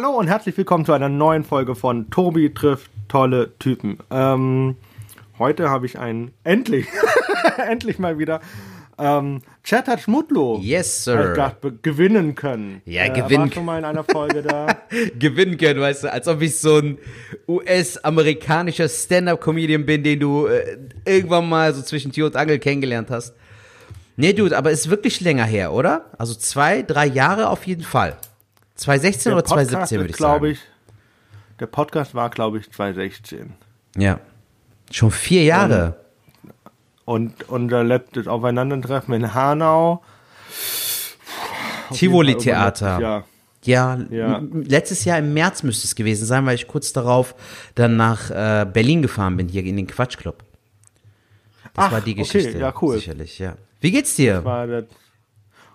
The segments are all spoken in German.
Hallo und herzlich willkommen zu einer neuen Folge von Tobi trifft tolle Typen. Ähm, heute habe ich einen, endlich, endlich mal wieder, ähm, Chetat Schmutlo Yes, sir. Gast gewinnen können. Ja, äh, gewinnen War schon mal in einer Folge da. gewinnen können, weißt du, als ob ich so ein US-amerikanischer Stand-Up-Comedian bin, den du äh, irgendwann mal so zwischen Tür und Angel kennengelernt hast. Nee, Dude, aber ist wirklich länger her, oder? Also zwei, drei Jahre auf jeden Fall. 2016 oder 2017 würde ich sagen. Ich, der Podcast war, glaube ich, 2016. Ja. Schon vier Jahre. Und unser letztes Aufeinandertreffen in Hanau. Tivoli-Theater. Ja. Ja, Ja. letztes Jahr im März müsste es gewesen sein, weil ich kurz darauf dann nach äh, Berlin gefahren bin, hier in den Quatschclub. Das Ach, war die okay, Geschichte. ja, cool. Sicherlich, ja. Wie geht's dir? War das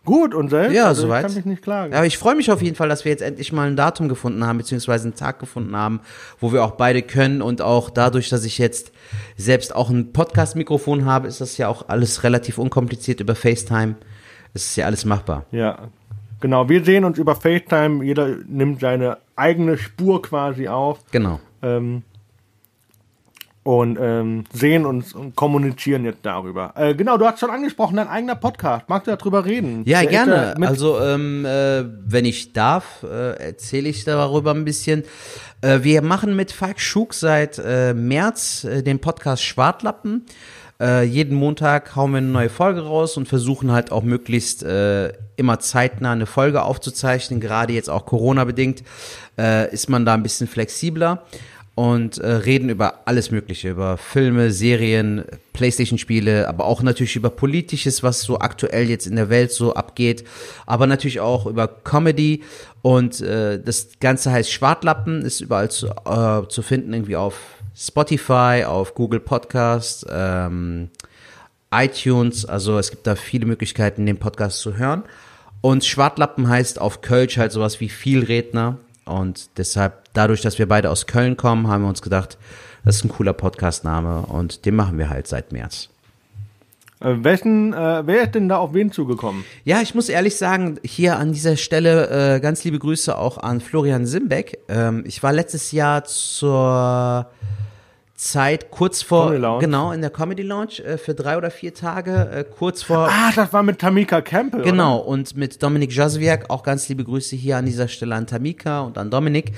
gut und selbst? Ja, also soweit. Ich kann mich nicht klagen. Aber ich freue mich auf jeden Fall, dass wir jetzt endlich mal ein Datum gefunden haben, beziehungsweise einen Tag gefunden haben, wo wir auch beide können und auch dadurch, dass ich jetzt selbst auch ein Podcast-Mikrofon habe, ist das ja auch alles relativ unkompliziert über FaceTime. Es ist ja alles machbar. Ja, genau. Wir sehen uns über FaceTime. Jeder nimmt seine eigene Spur quasi auf Genau. ähm, und ähm, sehen uns und kommunizieren jetzt darüber. Äh, genau, du hast schon angesprochen, dein eigener Podcast. Magst du darüber reden? Ja, Der gerne. Also, ähm, äh, wenn ich darf, äh, erzähle ich darüber ein bisschen. Äh, wir machen mit Falk Schug seit äh, März äh, den Podcast Schwartlappen. Jeden Montag hauen wir eine neue Folge raus und versuchen halt auch möglichst immer zeitnah eine Folge aufzuzeichnen. Gerade jetzt auch Corona-bedingt äh, ist man da ein bisschen flexibler und äh, reden über alles Mögliche, über Filme, Serien, Playstation-Spiele, aber auch natürlich über Politisches, was so aktuell jetzt in der Welt so abgeht, aber natürlich auch über Comedy und äh, das Ganze heißt Schwartlappen, ist überall zu, äh, zu finden, irgendwie auf Spotify, auf Google Podcast, ähm, iTunes, also es gibt da viele Möglichkeiten, den Podcast zu hören. Und Schwartlappen heißt auf Kölsch halt sowas wie Vielredner. Und deshalb, dadurch, dass wir beide aus Köln kommen, haben wir uns gedacht, das ist ein cooler Podcastname und den machen wir halt seit März. äh, wessen, äh, wer ist denn da auf wen zugekommen? Ja, ich muss ehrlich sagen, hier an dieser Stelle äh, ganz liebe Grüße auch an Florian Simbeck. Ähm, ich war letztes Jahr zur Zeit kurz vor, genau, in der Comedy Lounge äh, für drei oder vier Tage, äh, kurz vor Ah, das war mit Tamika Campbell. Genau, und mit Dominik Jazwiak, auch ganz liebe Grüße hier an dieser Stelle an Tamika und an Dominik.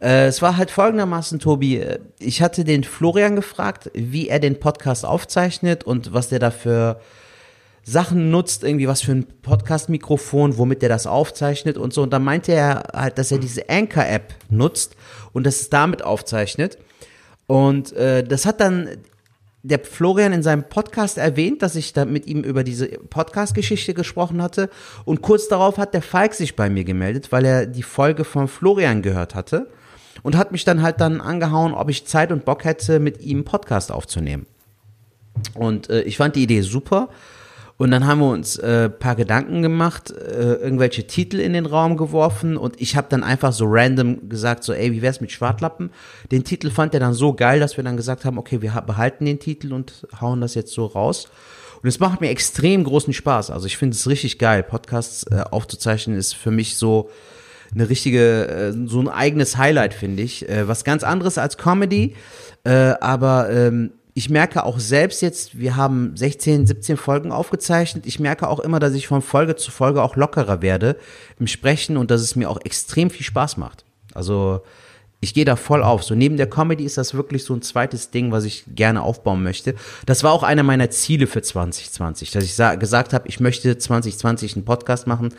Äh, es war halt folgendermaßen, Tobi, äh, ich hatte den Florian gefragt, wie er den Podcast aufzeichnet und was der da für Sachen nutzt, irgendwie was für ein Podcast-Mikrofon, womit der das aufzeichnet und so. Und dann meinte er halt, dass er diese Anchor-App nutzt und das damit aufzeichnet. Und äh, das hat dann der Florian in seinem Podcast erwähnt, dass ich da mit ihm über diese Podcast-Geschichte gesprochen hatte. Und kurz darauf hat der Falk sich bei mir gemeldet, weil er die Folge von Florian gehört hatte. Und hat mich dann halt dann angehauen, ob ich Zeit und Bock hätte, mit ihm Podcast aufzunehmen. Und äh, ich fand die Idee super. Und dann haben wir uns äh, paar Gedanken gemacht, äh, irgendwelche Titel in den Raum geworfen und ich habe dann einfach so random gesagt, so ey, wie wär's mit Schwartlappen? Den Titel fand er dann so geil, dass wir dann gesagt haben, okay, wir ha- behalten den Titel und hauen das jetzt so raus. Und es macht mir extrem großen Spaß. Also ich finde es richtig geil. Podcasts äh, aufzuzeichnen ist für mich so eine richtige, äh, so ein eigenes Highlight, finde ich. Äh, was ganz anderes als Comedy. Äh, aber ähm, ich merke auch selbst jetzt, wir haben 16, 17 Folgen aufgezeichnet. Ich merke auch immer, dass ich von Folge zu Folge auch lockerer werde im Sprechen und dass es mir auch extrem viel Spaß macht. Also ich gehe da voll auf. So neben der Comedy ist das wirklich so ein zweites Ding, was ich gerne aufbauen möchte. Das war auch einer meiner Ziele für 2020, dass ich sa- gesagt habe, ich möchte 2020 einen Podcast machen.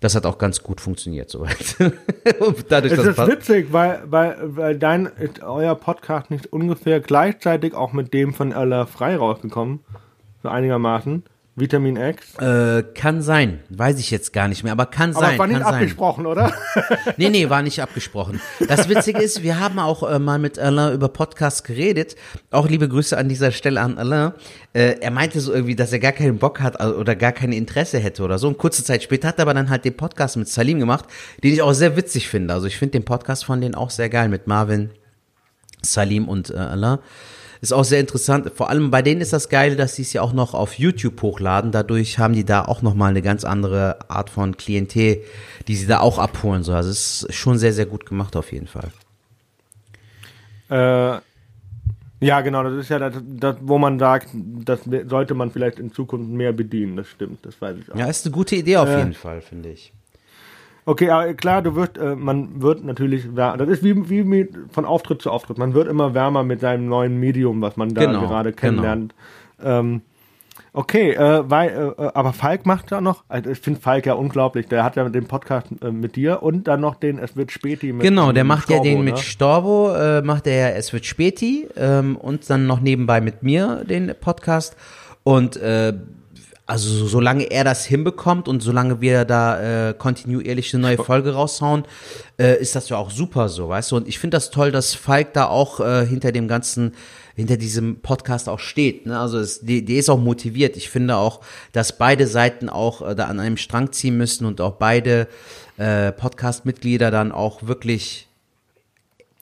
Das hat auch ganz gut funktioniert soweit. Dadurch, Es ist witzig, weil, weil, weil dein, euer Podcast nicht ungefähr gleichzeitig auch mit dem von Ella Frei rausgekommen. So einigermaßen. Vitamin X. äh, kann sein, weiß ich jetzt gar nicht mehr, aber kann Aber sein, war nicht kann sein. abgesprochen, oder? Nee, nee, war nicht abgesprochen. Das Witzige ist, wir haben auch äh, mal mit Alain über Podcasts geredet. Auch liebe Grüße an dieser Stelle an Alain. Äh, er meinte so irgendwie, dass er gar keinen Bock hat äh, oder gar kein Interesse hätte oder so. Und kurze Zeit später hat er aber dann halt den Podcast mit Salim gemacht, den ich auch sehr witzig finde. Also ich finde den Podcast von denen auch sehr geil mit Marvin, Salim und äh, Alain. Ist auch sehr interessant. Vor allem bei denen ist das Geile, dass sie es ja auch noch auf YouTube hochladen. Dadurch haben die da auch nochmal eine ganz andere Art von Klientel, die sie da auch abholen. So. Also es ist schon sehr, sehr gut gemacht auf jeden Fall. Äh, ja, genau, das ist ja das, das, wo man sagt, das sollte man vielleicht in Zukunft mehr bedienen, das stimmt, das weiß ich auch. Ja, ist eine gute Idee auf äh, jeden Fall, finde ich. Okay, aber klar, du wirst, äh, man wird natürlich, das ist wie, wie von Auftritt zu Auftritt, man wird immer wärmer mit seinem neuen Medium, was man da genau, gerade genau. kennenlernt. Genau. Ähm, Okay, äh, weil, äh, aber Falk macht ja noch, also ich finde Falk ja unglaublich, der hat ja den Podcast äh, mit dir und dann noch den Es wird Späti mit Genau, der macht Storbo, ja den ne? mit Storbo, äh, macht er ja Es wird Späti ähm, und dann noch nebenbei mit mir den Podcast und äh, also solange er das hinbekommt und solange wir da äh, kontinuierlich eine neue Folge raushauen, äh, ist das ja auch super so, weißt du? Und ich finde das toll, dass Falk da auch äh, hinter dem ganzen hinter diesem Podcast auch steht. Ne? Also es, die, die ist auch motiviert. Ich finde auch, dass beide Seiten auch äh, da an einem Strang ziehen müssen und auch beide äh, Podcast-Mitglieder dann auch wirklich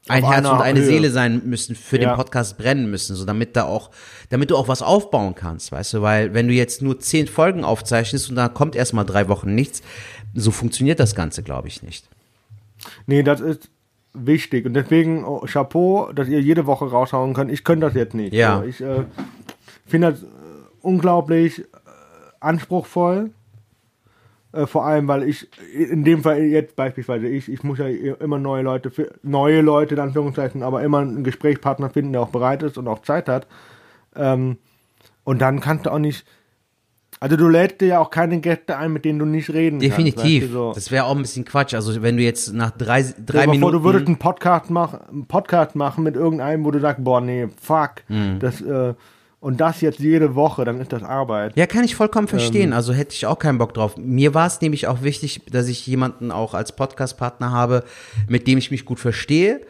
ein Herz und eine Höhe. Seele sein müssen, für ja. den Podcast brennen müssen, so damit da auch, damit du auch was aufbauen kannst, weißt du, weil wenn du jetzt nur zehn Folgen aufzeichnest und dann kommt erstmal drei Wochen nichts, so funktioniert das Ganze, glaube ich, nicht. Nee, das ist, wichtig. Und deswegen oh, Chapeau, dass ihr jede Woche raushauen könnt. Ich könnte das jetzt nicht. Ja. Also ich äh, finde das äh, unglaublich äh, anspruchsvoll. Äh, vor allem, weil ich, in dem Fall jetzt beispielsweise ich, ich muss ja immer neue Leute, neue Leute in Anführungszeichen, aber immer einen Gesprächspartner finden, der auch bereit ist und auch Zeit hat. Ähm, und dann kannst du auch nicht, also du lädst dir ja auch keine Gäste ein, mit denen du nicht reden Definitiv. kannst. Definitiv. So. Das wäre auch ein bisschen Quatsch. Also wenn du jetzt nach drei, drei ja, Minuten... Bevor du würdest einen Podcast, mach, einen Podcast machen mit irgendeinem, wo du sagst, boah, nee, fuck, mhm. das... Äh, und das jetzt jede Woche, dann ist das Arbeit. Ja, kann ich vollkommen verstehen. Ähm, also hätte ich auch keinen Bock drauf. Mir war es nämlich auch wichtig, dass ich jemanden auch als Podcast-Partner habe, mit dem ich mich gut verstehe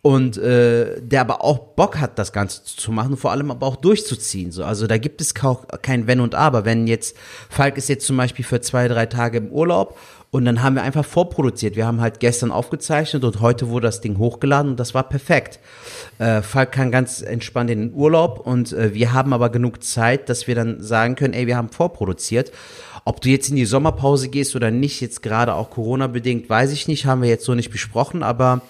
und äh, der aber auch Bock hat, das Ganze zu machen, vor allem aber auch durchzuziehen. So, also da gibt es kein Wenn und Aber. Wenn jetzt Falk ist jetzt zum Beispiel für zwei drei Tage im Urlaub und dann haben wir einfach vorproduziert. Wir haben halt gestern aufgezeichnet und heute wurde das Ding hochgeladen und das war perfekt. Äh, Falk kann ganz entspannt in den Urlaub und äh, wir haben aber genug Zeit, dass wir dann sagen können, ey, wir haben vorproduziert. Ob du jetzt in die Sommerpause gehst oder nicht, jetzt gerade auch Corona bedingt, weiß ich nicht, haben wir jetzt so nicht besprochen, aber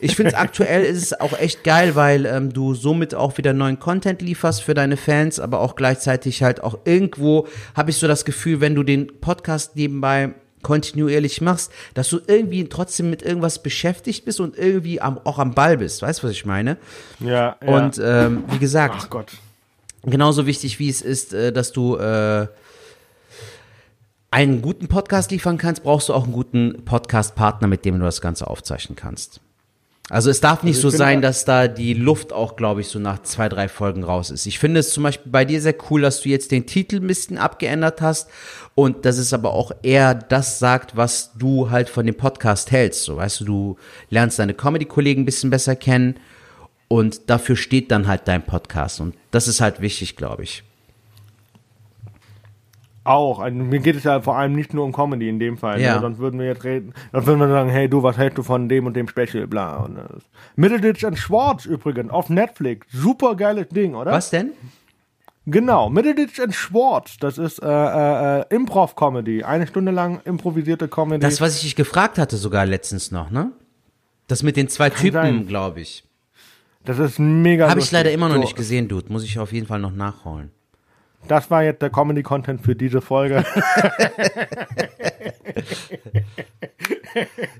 ich finde es aktuell ist es auch echt geil, weil ähm, du somit auch wieder neuen Content lieferst für deine Fans, aber auch gleichzeitig halt auch irgendwo habe ich so das Gefühl, wenn du den Podcast nebenbei kontinuierlich machst, dass du irgendwie trotzdem mit irgendwas beschäftigt bist und irgendwie am, auch am Ball bist. Weißt du, was ich meine? Ja. ja. Und ähm, wie gesagt, Ach Gott. genauso wichtig wie es ist, äh, dass du äh, einen guten Podcast liefern kannst, brauchst du auch einen guten Podcast-Partner, mit dem du das Ganze aufzeichnen kannst. Also es darf nicht also so sein, dass da die Luft auch, glaube ich, so nach zwei, drei Folgen raus ist. Ich finde es zum Beispiel bei dir sehr cool, dass du jetzt den Titel ein bisschen abgeändert hast und dass es aber auch eher das sagt, was du halt von dem Podcast hältst. So, weißt du, du lernst deine Comedy-Kollegen ein bisschen besser kennen und dafür steht dann halt dein Podcast und das ist halt wichtig, glaube ich. Auch. Also, mir geht es ja vor allem nicht nur um Comedy in dem Fall. Ne? Ja. Ne? Sonst würden wir jetzt reden, dann würden wir sagen, hey du, was hältst du von dem und dem Special, bla. Und, äh, Middleditch and Schwartz übrigens auf Netflix. Super geiles Ding, oder? Was denn? Genau, Middleditch and Schwartz, das ist äh, äh, Improv-Comedy, eine Stunde lang improvisierte Comedy. Das, was ich dich gefragt hatte sogar letztens noch, ne? Das mit den zwei Kann Typen, glaube ich. Das ist mega Habe ich leider immer noch so. nicht gesehen, Dude. Muss ich auf jeden Fall noch nachholen. Das war jetzt der Comedy-Content für diese Folge.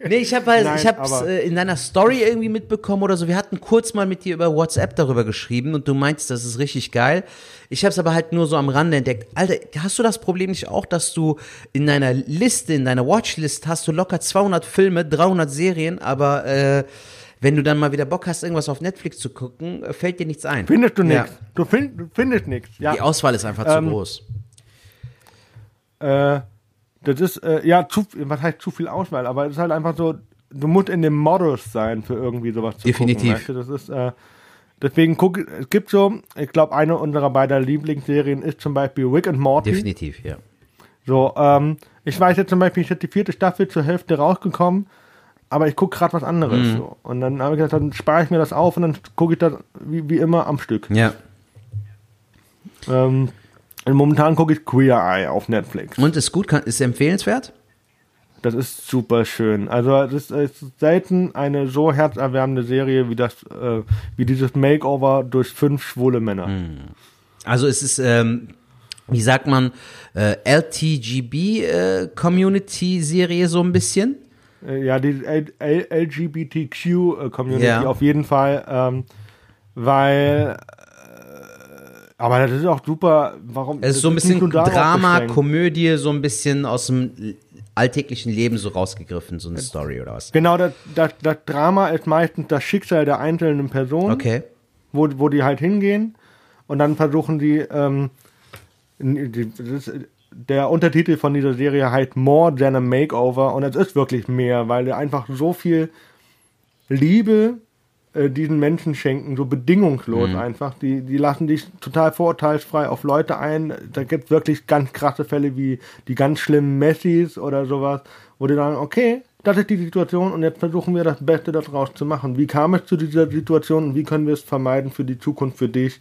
nee, ich habe halt, ich hab's äh, in deiner Story irgendwie mitbekommen oder so. Wir hatten kurz mal mit dir über WhatsApp darüber geschrieben und du meinst, das ist richtig geil. Ich habe es aber halt nur so am Rande entdeckt. Alter, hast du das Problem nicht auch, dass du in deiner Liste, in deiner Watchlist hast du locker 200 Filme, 300 Serien, aber äh, wenn du dann mal wieder Bock hast, irgendwas auf Netflix zu gucken, äh, fällt dir nichts ein. Findest du nichts. Ja. Du, find, du, findest nichts. Ja. Die Auswahl ist einfach ähm, zu groß. Äh, das ist, äh, ja, zu, was heißt zu viel Auswahl, aber es ist halt einfach so, du musst in dem Modus sein, für irgendwie sowas zu Definitiv. gucken. Weißt du? Das ist, äh, deswegen guck, es gibt so, ich glaube, eine unserer beiden Lieblingsserien ist zum Beispiel Rick and Morty. Definitiv, ja. So, ähm, ich weiß jetzt zum Beispiel, ich ist die vierte Staffel zur Hälfte rausgekommen aber ich gucke gerade was anderes. Mhm. So. Und dann habe ich gesagt, dann spare ich mir das auf und dann gucke ich das wie, wie immer am Stück. Ja. Ähm, und momentan gucke ich Queer Eye auf Netflix. Und ist gut, kann, ist empfehlenswert? Das ist super schön. Also es ist, es ist selten eine so herzerwärmende Serie wie das, äh, wie dieses Makeover durch fünf schwule Männer. Also es ist, ähm, wie sagt man, äh, LTGB-Community-Serie so ein bisschen. Äh, Ja, die LGBTQ-Community Ja. auf jeden Fall, ähm, weil, äh, aber das ist auch super, warum? Es ist so ein das bisschen Drama. Komödie, so ein bisschen aus dem alltäglichen Leben so rausgegriffen, so eine Story oder was. Genau, das, das, das Drama ist meistens das Schicksal der einzelnen Person, Okay. wo, wo die halt hingehen und dann versuchen die, ähm, die das ist, der Untertitel von dieser Serie heißt More Than a Makeover und es ist wirklich mehr, weil die einfach so viel Liebe äh, diesen Menschen schenken, so bedingungslos Mhm. einfach. Die, die lassen dich total vorurteilsfrei auf Leute ein. Da gibt es wirklich ganz krasse Fälle wie die ganz schlimmen Messis oder sowas, wo die sagen, okay, das ist die Situation und jetzt versuchen wir das Beste daraus zu machen. Wie kam es zu dieser Situation und wie können wir es vermeiden für die Zukunft für dich,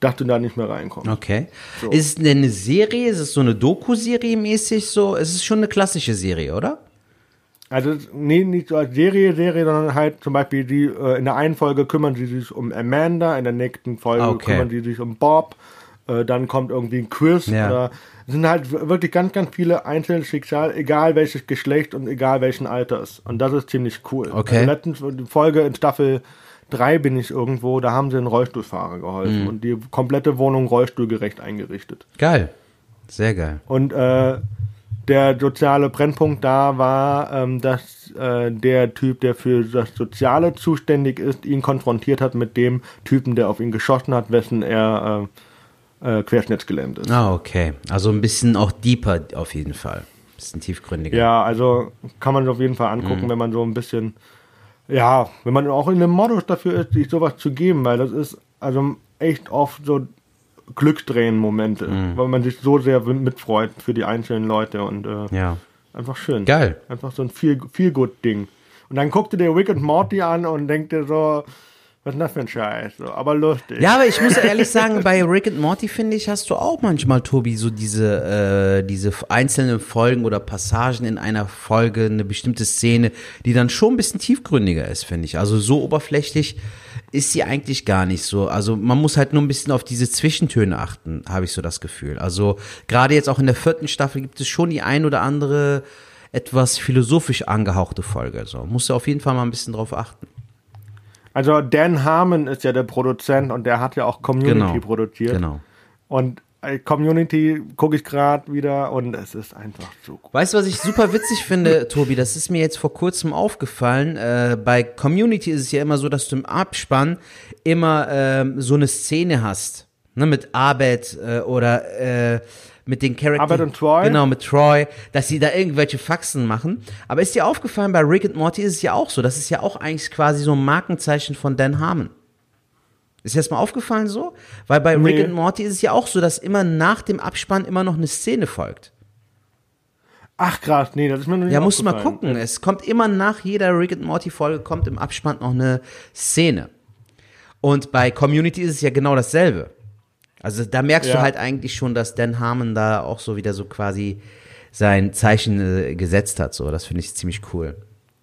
du da nicht mehr reinkommst. Okay. Ist es denn eine Serie? Ist es so eine Doku-Serie mäßig so? Es ist schon eine klassische Serie, oder? Also nee, nicht so als Serie, Serie, sondern halt zum Beispiel die, äh, in der einen Folge kümmern sie sich um Amanda, in der nächsten Folge Okay. kümmern sie sich um Bob, äh, dann kommt irgendwie ein Quiz Ja. oder es sind halt wirklich ganz, ganz viele einzelne Schicksal, egal welches Geschlecht und egal welchen Alters. Und das ist ziemlich cool. Okay. Also letztens die Folge in Staffel 3 bin ich irgendwo, da haben sie einen Rollstuhlfahrer geholfen Mhm. und die komplette Wohnung rollstuhlgerecht eingerichtet. Geil. Sehr geil. Und äh, der soziale Brennpunkt da war, ähm, dass äh, der Typ, der für das Soziale zuständig ist, ihn konfrontiert hat mit dem Typen, der auf ihn geschossen hat, wessen er äh, äh, querschnittsgelähmt ist. Ah, okay. Also ein bisschen auch deeper auf jeden Fall. Ein bisschen tiefgründiger. Ja, also kann man sich auf jeden Fall angucken, wenn man so ein bisschen, ja, wenn man auch in dem Modus dafür ist, sich sowas zu geben, weil das ist also echt oft so Glücksdrehen-Momente, weil man sich so sehr mitfreut für die einzelnen Leute und äh, Ja. Einfach schön. Geil. Einfach so ein viel, viel gut Ding. Und dann guckte der Rick und Morty an und denkte so, was ist das für ein Scheiß? So, aber lustig. Ja, aber ich muss ehrlich sagen, bei Rick and Morty finde ich, hast du auch manchmal, Tobi, so diese, äh, diese einzelnen Folgen oder Passagen in einer Folge, eine bestimmte Szene, die dann schon ein bisschen tiefgründiger ist, finde ich. Also so oberflächlich ist sie eigentlich gar nicht so. Also man muss halt nur ein bisschen auf diese Zwischentöne achten, habe ich so das Gefühl. Also gerade jetzt auch in der vierten Staffel gibt es schon die ein oder andere etwas philosophisch angehauchte Folge. So muss auf jeden Fall mal ein bisschen drauf achten. Also Dan Harmon ist ja der Produzent und der hat ja auch Community Genau. produziert. Genau. Und äh, Community gucke ich gerade wieder und es ist einfach so gut. Weißt du, was ich super witzig finde, Tobi? Das ist mir jetzt vor kurzem aufgefallen. Äh, bei Community ist es ja immer so, dass du im Abspann immer ähm, so eine Szene hast. Ne, mit Abed äh, oder äh, mit den Charakteren. Abed und Troy? Genau, mit Troy, dass sie da irgendwelche Faxen machen. Aber ist dir aufgefallen, bei Rick and Morty ist es ja auch so. Das ist ja auch eigentlich quasi so ein Markenzeichen von Dan Harmon. Ist dir das mal aufgefallen so? Weil bei Rick Nee. and Morty ist es ja auch so, dass immer nach dem Abspann immer noch eine Szene folgt. Ach krass, nee, das ist mir noch nicht Ja, musst du mal gucken. Es kommt immer nach jeder Rick and Morty Folge kommt im Abspann noch eine Szene. Und bei Community ist es ja genau dasselbe. Also da merkst du Ja. halt eigentlich schon, dass Dan Harmon da auch so wieder so quasi sein Zeichen äh, gesetzt hat. So, das finde ich ziemlich cool.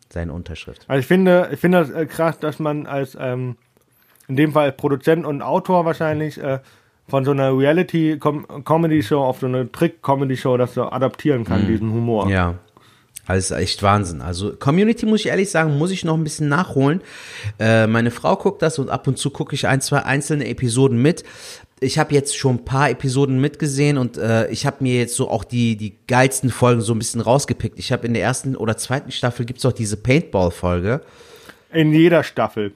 Seine Unterschrift. Also ich finde, ich finde das äh, krass, dass man als ähm, in dem Fall als Produzent und Autor wahrscheinlich äh, von so einer Reality-Comedy-Show auf so eine Trick-Comedy-Show das so adaptieren kann, diesen Humor. Mhm. Ja. Also ist echt Wahnsinn. Also Community muss ich ehrlich sagen, muss ich noch ein bisschen nachholen. Äh, meine Frau guckt das und ab und zu gucke ich ein, zwei einzelne Episoden mit. Ich habe jetzt schon ein paar Episoden mitgesehen und äh, ich habe mir jetzt so auch die, die geilsten Folgen so ein bisschen rausgepickt. Ich habe in der ersten oder zweiten Staffel gibt's auch diese Paintball-Folge. In jeder Staffel.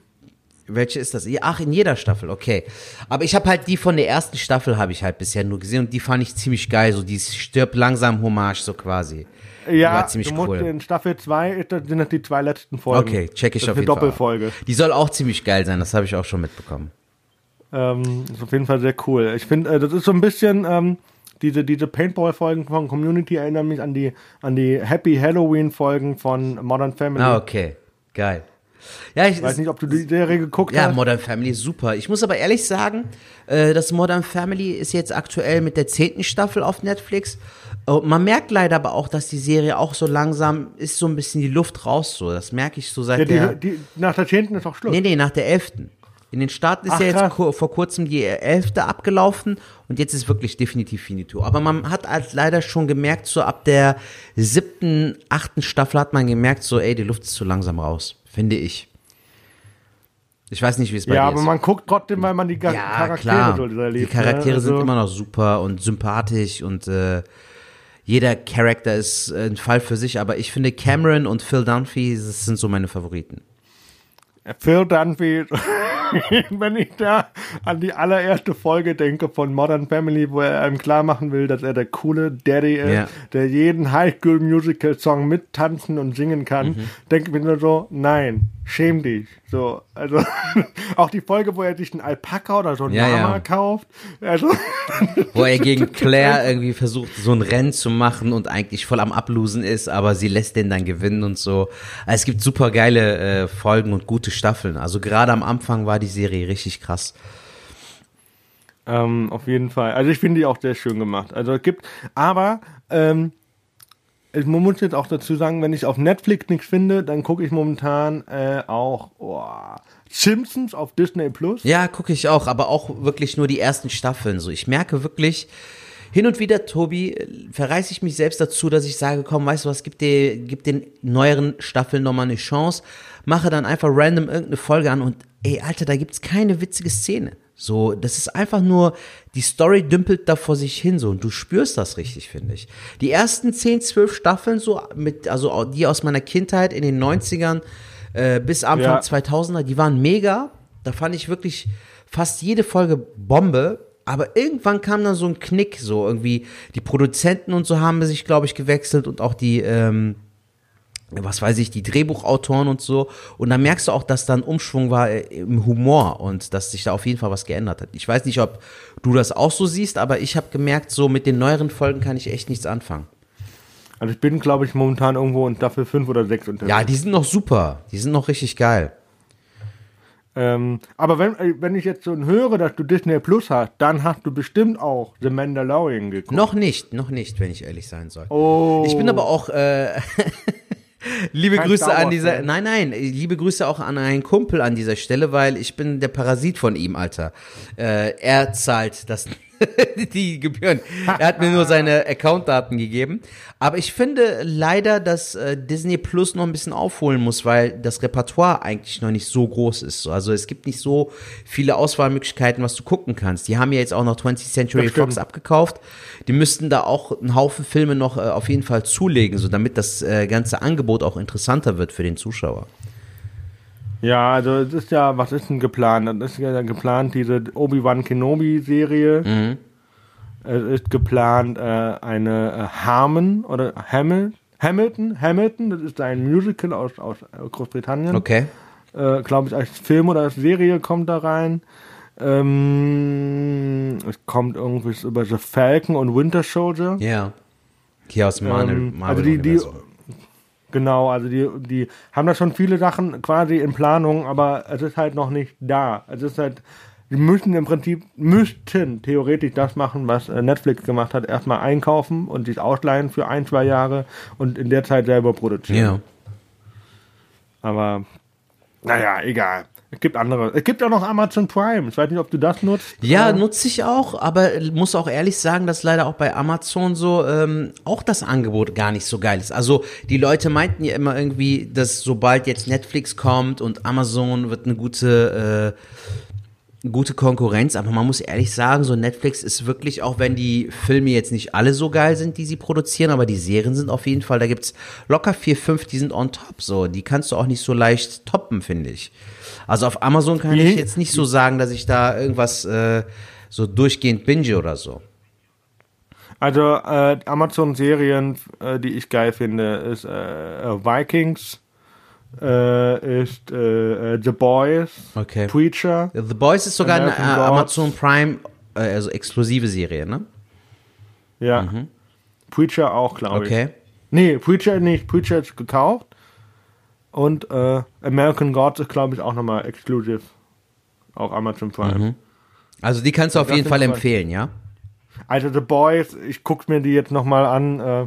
Welche ist das? Ach, in jeder Staffel, okay. Aber ich habe halt die von der ersten Staffel habe ich halt bisher nur gesehen und die fand ich ziemlich geil, so die stirbt langsam Hommage so quasi. Ja, ziemlich du musst cool. in Staffel 2 sind das die zwei letzten Folgen. Okay, check ich das auf jeden Fall. Doppelfolge. Die soll auch ziemlich geil sein, das habe ich auch schon mitbekommen. Ähm, ist auf jeden Fall sehr cool. Ich finde, äh, das ist so ein bisschen ähm, Diese, diese Paintball-Folgen von Community erinnern mich an die, an die Happy Halloween-Folgen von Modern Family. Ah, okay. Geil. Ja, ich weiß nicht, ob du die Serie geguckt Ja, hast. Modern Family ist super. Ich muss aber ehrlich sagen, äh, das Modern Family ist jetzt aktuell mit der zehnten Staffel auf Netflix. Und man merkt leider aber auch, dass die Serie auch so langsam ist so ein bisschen die Luft raus. So, das merke ich so seit Ja, der. die, die, nach der 10. ist auch Schluss. Nee, nee, nach der elften. In den Staaten ist Ach, ja jetzt kur vor kurzem die elfte abgelaufen und jetzt ist wirklich definitiv finito. Aber man hat halt leider schon gemerkt, so ab der siebten, achten Staffel hat man gemerkt, so ey, die Luft ist zu langsam raus, finde ich. Ich weiß nicht, wie es bei ja, dir aber ist. man guckt trotzdem, weil man die Ga- ja, Charaktere klar. so die erlebt. Charaktere ne? sind Also- immer noch super und sympathisch und äh, jeder Charakter ist ein Fall für sich, aber ich finde Cameron und Phil Dunphy, das sind so meine Favoriten. Phil Dunphy, wenn ich da an die allererste Folge denke von Modern Family, wo er einem klar machen will, dass er der coole Daddy ist, Ja. der jeden Highschool-Musical-Song mittanzen und singen kann, Mhm. denke ich mir nur so, nein, schäm dich. So, also auch die Folge, wo er sich einen Alpaka oder so einen Ja, Lama ja. kauft. Also, Wo er gegen Claire irgendwie versucht, so ein Rennen zu machen und eigentlich voll am Ablosen ist, aber sie lässt den dann gewinnen und so. Also es gibt super geile äh, Folgen und gute Staffeln. Also gerade am Anfang war die Serie richtig krass. Ähm, auf jeden Fall. Also ich finde die auch sehr schön gemacht. Also es gibt, aber ähm, ich, muss jetzt auch dazu sagen, wenn ich auf Netflix nichts finde, dann gucke ich momentan äh, auch oh, Simpsons auf Disney Plus. Ja, gucke ich auch, aber auch wirklich nur die ersten Staffeln. So, ich merke wirklich, hin und wieder, Tobi, äh, verreiße ich mich selbst dazu, dass ich sage, komm, weißt du was, gib, dir, gib den neueren Staffeln nochmal eine Chance, mache dann einfach random irgendeine Folge an und ey, Alter, da gibt's keine witzige Szene. So, das ist einfach nur, die Story dümpelt da vor sich hin so und du spürst das richtig, finde ich. Die ersten 10, 12 Staffeln so mit, also die aus meiner Kindheit in den 90ern äh, bis Anfang Ja. 2000er, die waren mega. Da fand ich wirklich fast jede Folge Bombe. Aber irgendwann kam dann so ein Knick, so irgendwie die Produzenten und so haben sich, glaube ich, gewechselt und auch die, ähm, was weiß ich, die Drehbuchautoren und so. Und da merkst du auch, dass da ein Umschwung war äh, im Humor und dass sich da auf jeden Fall was geändert hat. Ich weiß nicht, ob du das auch so siehst, aber ich habe gemerkt, so mit den neueren Folgen kann ich echt nichts anfangen. Also ich bin, glaube ich, momentan irgendwo in Staffel 5 oder 6 unterwegs. Ja, die sind noch super. Die sind noch richtig geil. Ähm, aber wenn, äh, wenn ich jetzt so höre, dass du Disney Plus hast, dann hast du bestimmt auch The Mandalorian geguckt. Noch nicht, noch nicht, wenn ich ehrlich sein soll. Oh. Ich bin aber auch, äh, liebe Kein Grüße an dieser, nein, nein, liebe Grüße auch an einen Kumpel an dieser Stelle, weil ich bin der Parasit von ihm, Alter. Äh, er zahlt das, die Gebühren. Er hat mir nur seine Accountdaten gegeben. Aber ich finde leider, dass äh, Disney Plus noch ein bisschen aufholen muss, weil das Repertoire eigentlich noch nicht so groß ist. So, Also es gibt nicht so viele Auswahlmöglichkeiten, was du gucken kannst. Die haben ja jetzt auch noch 20th Century. Fox abgekauft. Die müssten da auch einen Haufen Filme noch äh, auf jeden Fall zulegen, so damit das äh, ganze Angebot auch interessanter wird für den Zuschauer. Ja, also es ist ja, was ist denn geplant? Das ist ja geplant, diese Obi-Wan Kenobi-Serie. Mhm. Es ist geplant, äh, eine äh, Harmon oder Hamil Hamilton, Hamilton, das ist ein Musical aus, aus Großbritannien. Okay. Äh, Glaube ich, als Film oder als Serie kommt da rein. Ähm, es kommt irgendwie über The Falcon und Winter Soldier. Ja. Hier aus Marvel. Ähm, also die, die. Genau, also die, die haben da schon viele Sachen quasi in Planung, aber es ist halt noch nicht da. Es ist halt, die müssen im Prinzip, müssten theoretisch das machen, was äh, Netflix gemacht hat, erstmal einkaufen und sich ausleihen für ein, zwei Jahre und in der Zeit selber produzieren. ja. Aber, naja, egal. Es gibt andere. Es gibt auch noch Amazon Prime. Ich weiß nicht, ob du das nutzt. Ja, Äh, nutze ich auch, aber muss auch ehrlich sagen, dass leider auch bei Amazon so ähm, auch das Angebot gar nicht so geil ist. Also die Leute meinten ja immer irgendwie, dass sobald jetzt Netflix kommt und Amazon wird eine gute äh, gute Konkurrenz, aber man muss ehrlich sagen, so Netflix ist wirklich, auch wenn die Filme jetzt nicht alle so geil sind, die sie produzieren, aber die Serien sind auf jeden Fall, da gibt's locker vier, fünf, die sind on top, so, die kannst du auch nicht so leicht toppen, finde ich. Also auf Amazon kann ich jetzt nicht so sagen, dass ich da irgendwas äh, so durchgehend binge oder so. Also äh, Amazon-Serien, äh, die ich geil finde, ist äh, äh, Vikings, äh, ist The Boys, Okay. Preacher. The Boys ist sogar eine American Gods. Amazon Prime, also exklusive Serie, ne? Ja. Mhm. Preacher auch, glaube ich. Okay. Nee, Preacher nicht. Preacher ist gekauft. Und äh, American Gods ist, glaube ich, auch nochmal exclusive. Auch Amazon Prime. Also die kannst du auf Das jeden Fall empfehlen, ja? Also The Boys, ich gucke mir die jetzt nochmal an, äh,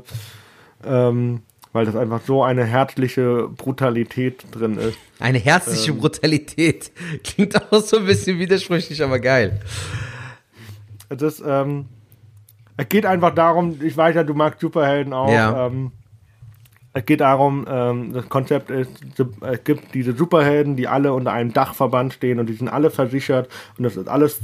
ähm, weil das einfach so eine herzliche Brutalität drin ist. Eine herzliche Brutalität. Klingt auch so ein bisschen widersprüchlich, aber geil. Es ist, ähm, es geht einfach darum, ich weiß ja, du magst Superhelden auch. Ja. Ähm, es geht darum, ähm, das Konzept ist, es gibt diese Superhelden, die alle unter einem Dachverband stehen und die sind alle versichert und das ist alles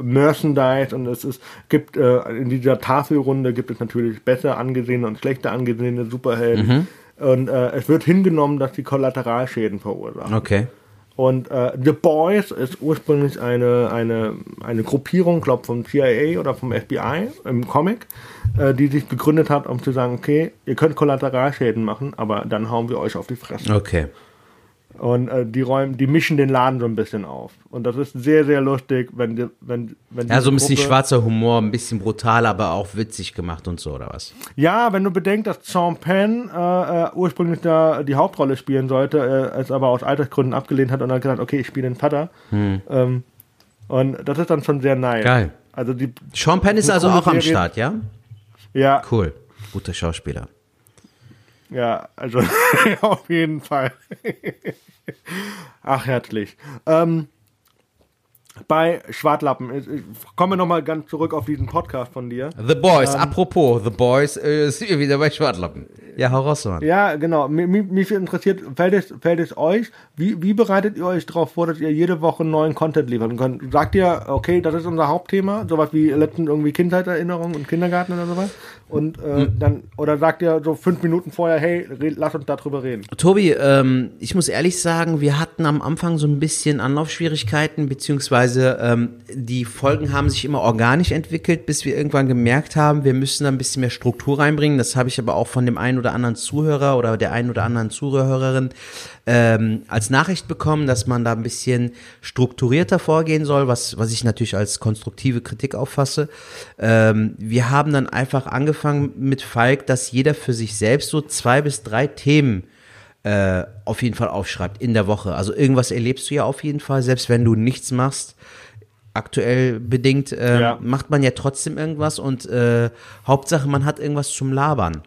Merchandise und es ist, gibt äh, in dieser Tafelrunde gibt es natürlich besser angesehene und schlechter angesehene Superhelden. Und äh, es wird hingenommen, dass die Kollateralschäden verursachen. Okay. Und äh, The Boys ist ursprünglich eine, eine, eine Gruppierung, glaube vom CIA oder vom FBI im Comic, äh, die sich gegründet hat, um zu sagen, okay, ihr könnt Kollateralschäden machen, aber dann hauen wir euch auf die Fresse. Okay. Und äh, die räumen, die mischen den Laden so ein bisschen auf. Und das ist sehr, sehr lustig, wenn die, wenn, wenn Ja, so ein bisschen Gruppe- schwarzer Humor, ein bisschen brutal, aber auch witzig gemacht und so, oder was? Ja, wenn du bedenkst, dass Sean Penn äh, äh, ursprünglich da die Hauptrolle spielen sollte, äh, es aber aus Altersgründen abgelehnt hat und dann gesagt, okay, ich spiele den Vater. Ähm, und das ist dann schon sehr nice. Geil. Also die, Sean Penn ist also auch am Serie. Start, ja? ja, Cool. Guter Schauspieler. Ja, also auf jeden Fall. Ach, herzlich. Ähm, bei Schwartlappen, ich, ich komme nochmal ganz zurück auf diesen Podcast von dir. The Boys, apropos, The Boys äh, ist hier wieder bei Schwartlappen. Ja, hau raus, Mann. Ja, genau. Mi- mi- Mich interessiert, fällt es, fällt es euch, wie, wie bereitet ihr euch darauf vor, dass ihr jede Woche neuen Content liefern könnt? Sagt ihr, okay, das ist unser Hauptthema, sowas wie letztens irgendwie Kindheitserinnerungen und Kindergarten oder sowas? Und äh, dann, oder sagt ihr so fünf Minuten vorher, hey, red, lass uns darüber reden? Tobi, ähm, ich muss ehrlich sagen, wir hatten am Anfang so ein bisschen Anlaufschwierigkeiten, beziehungsweise ähm, die Folgen haben sich immer organisch entwickelt, bis wir irgendwann gemerkt haben, wir müssen da ein bisschen mehr Struktur reinbringen. Das habe ich aber auch von dem einen oder anderen Zuhörer oder der einen oder anderen Zuhörerin ähm, als Nachricht bekommen, dass man da ein bisschen strukturierter vorgehen soll, was, was ich natürlich als konstruktive Kritik auffasse. Ähm, wir haben dann einfach angefangen mit Falk, dass jeder für sich selbst so zwei bis drei Themen äh, auf jeden Fall aufschreibt in der Woche. Also irgendwas erlebst du ja auf jeden Fall, selbst wenn du nichts machst. Aktuell bedingt äh, Ja. macht man ja trotzdem irgendwas und äh, Hauptsache man hat irgendwas zum Labern.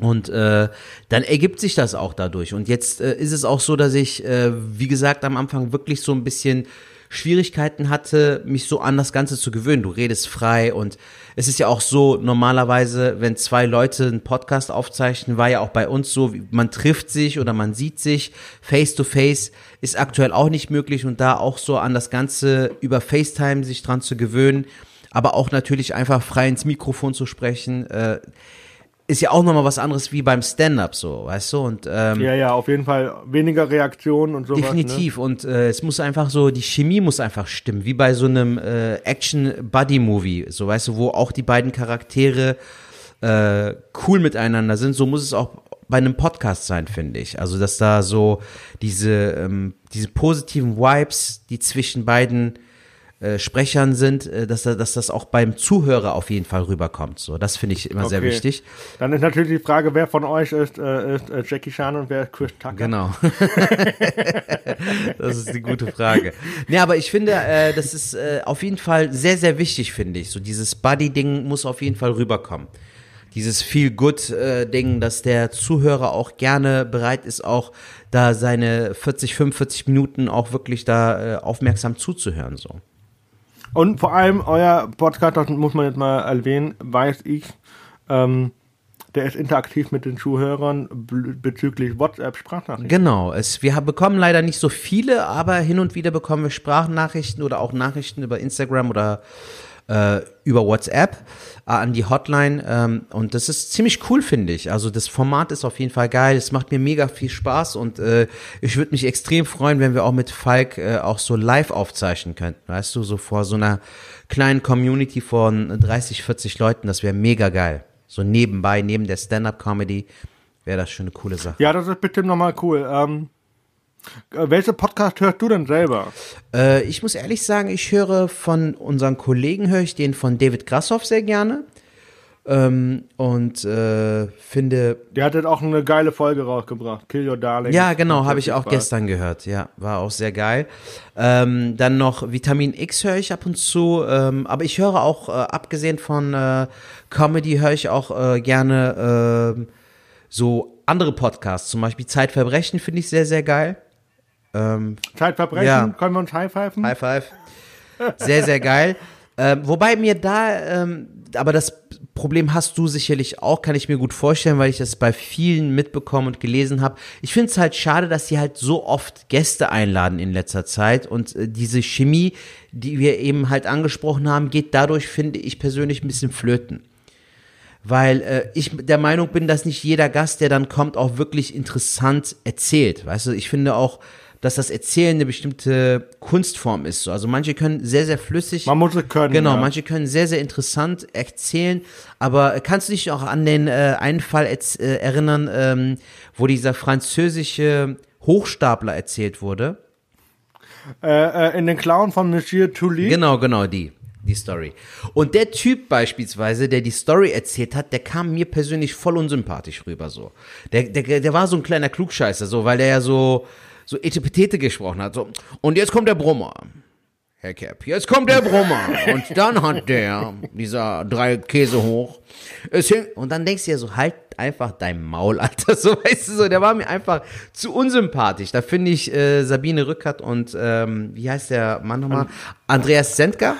Und äh, dann ergibt sich das auch dadurch. Und jetzt äh, ist es auch so, dass ich, äh, wie gesagt, am Anfang wirklich so ein bisschen Schwierigkeiten hatte, mich so an das Ganze zu gewöhnen. Du redest frei und es ist ja auch so, normalerweise, wenn zwei Leute einen Podcast aufzeichnen, war ja auch bei uns so, man trifft sich oder man sieht sich face to face, ist aktuell auch nicht möglich und da auch so an das Ganze über FaceTime sich dran zu gewöhnen, aber auch natürlich einfach frei ins Mikrofon zu sprechen, äh, ist ja auch nochmal was anderes wie beim Stand-up so, weißt du? Und ähm, Ja, ja, auf jeden Fall weniger Reaktionen und sowas. Ne? definitiv. Und äh, es muss einfach so, die Chemie muss einfach stimmen, wie bei so einem äh, Action-Buddy-Movie, so weißt du, wo auch die beiden Charaktere äh, cool miteinander sind. So muss es auch bei einem Podcast sein, finde ich. Also, dass da so diese, ähm, diese positiven Vibes, die zwischen beiden äh, Sprechern sind, äh, dass, da- dass das auch beim Zuhörer auf jeden Fall rüberkommt. So, das finde ich immer sehr Okay. wichtig. Dann ist natürlich die Frage, wer von euch ist, äh, ist äh, Jackie Chan und wer ist Chris Tucker? Genau. das ist die gute Frage. Nee, aber ich finde, äh, das ist äh, auf jeden Fall sehr, sehr wichtig, finde ich. So dieses Buddy-Ding muss auf jeden Fall rüberkommen. Dieses Feel-Good-Ding, dass der Zuhörer auch gerne bereit ist, auch da seine 40, 45 Minuten auch wirklich da äh, aufmerksam zuzuhören. So. Und vor allem euer Podcast, das muss man jetzt mal erwähnen, weiß ich, ähm, der ist interaktiv mit den Zuhörern bezüglich WhatsApp-Sprachnachrichten. Genau, es, wir bekommen leider nicht so viele, aber hin und wieder bekommen wir Sprachnachrichten oder auch Nachrichten über Instagram oder äh, über WhatsApp äh, an die Hotline ähm, und das ist ziemlich cool, finde ich. Also das Format ist auf jeden Fall geil, es macht mir mega viel Spaß und äh, ich würde mich extrem freuen, wenn wir auch mit Falk äh, auch so live aufzeichnen könnten, weißt du, so vor so einer kleinen Community von 30, 40 Leuten, das wäre mega geil. So nebenbei, neben der Stand-Up-Comedy wäre das schon eine coole Sache. Ja, das ist bestimmt nochmal cool. Ähm, äh, welche Podcast hörst du denn selber? Äh, ich muss ehrlich sagen, ich höre von unseren Kollegen, höre ich den von David Grassoff sehr gerne. Ähm, und äh, finde. Der hat jetzt auch eine geile Folge rausgebracht. Kill Your Darling. Ja, genau, habe ich auch Spaß. gestern gehört. Ja, war auch sehr geil. Ähm, dann noch Vitamin X höre ich ab und zu. Ähm, aber ich höre auch, äh, abgesehen von äh, Comedy, höre ich auch äh, gerne ähm, so andere Podcasts. Zum Beispiel Zeitverbrechen finde ich sehr, sehr geil. Ähm, Zeitverbrechen, Ja. können wir uns high pfeifen? High five. Sehr, sehr geil. Ähm, wobei mir da, ähm, aber das Problem hast du sicherlich auch, kann ich mir gut vorstellen, weil ich das bei vielen mitbekommen und gelesen habe. Ich finde es halt schade, dass sie halt so oft Gäste einladen in letzter Zeit und äh, diese Chemie, die wir eben halt angesprochen haben, geht dadurch, finde ich persönlich, ein bisschen flöten weil äh, ich der Meinung bin, dass nicht jeder Gast, der dann kommt, auch wirklich interessant erzählt. Weißt du, ich finde auch, dass das Erzählen eine bestimmte Kunstform ist. So. Also manche können sehr, sehr flüssig. Man muss es können. Genau, ja. manche können sehr, sehr interessant erzählen, aber kannst du dich auch an den äh, einen Fall äh, erinnern, ähm, wo dieser französische Hochstapler erzählt wurde? Äh, äh, in den Clown von Monsieur Tully. Genau, genau, die. Die Story. Und der Typ beispielsweise, der die Story erzählt hat, der kam mir persönlich voll unsympathisch rüber, so. Der, der, der war so ein kleiner Klugscheißer, so, weil der ja so, so Etepetete gesprochen hat, so. Und jetzt kommt der Brummer. Herr Cap, jetzt kommt der Brummer. Und dann hat der, dieser drei Käse hoch, es hing, und dann denkst du ja so, halt einfach dein Maul, Alter, so, weißt du, so, der war mir einfach zu unsympathisch. Da finde ich äh, Sabine Rückert und, ähm, wie heißt der Mann nochmal? Andreas Sendker?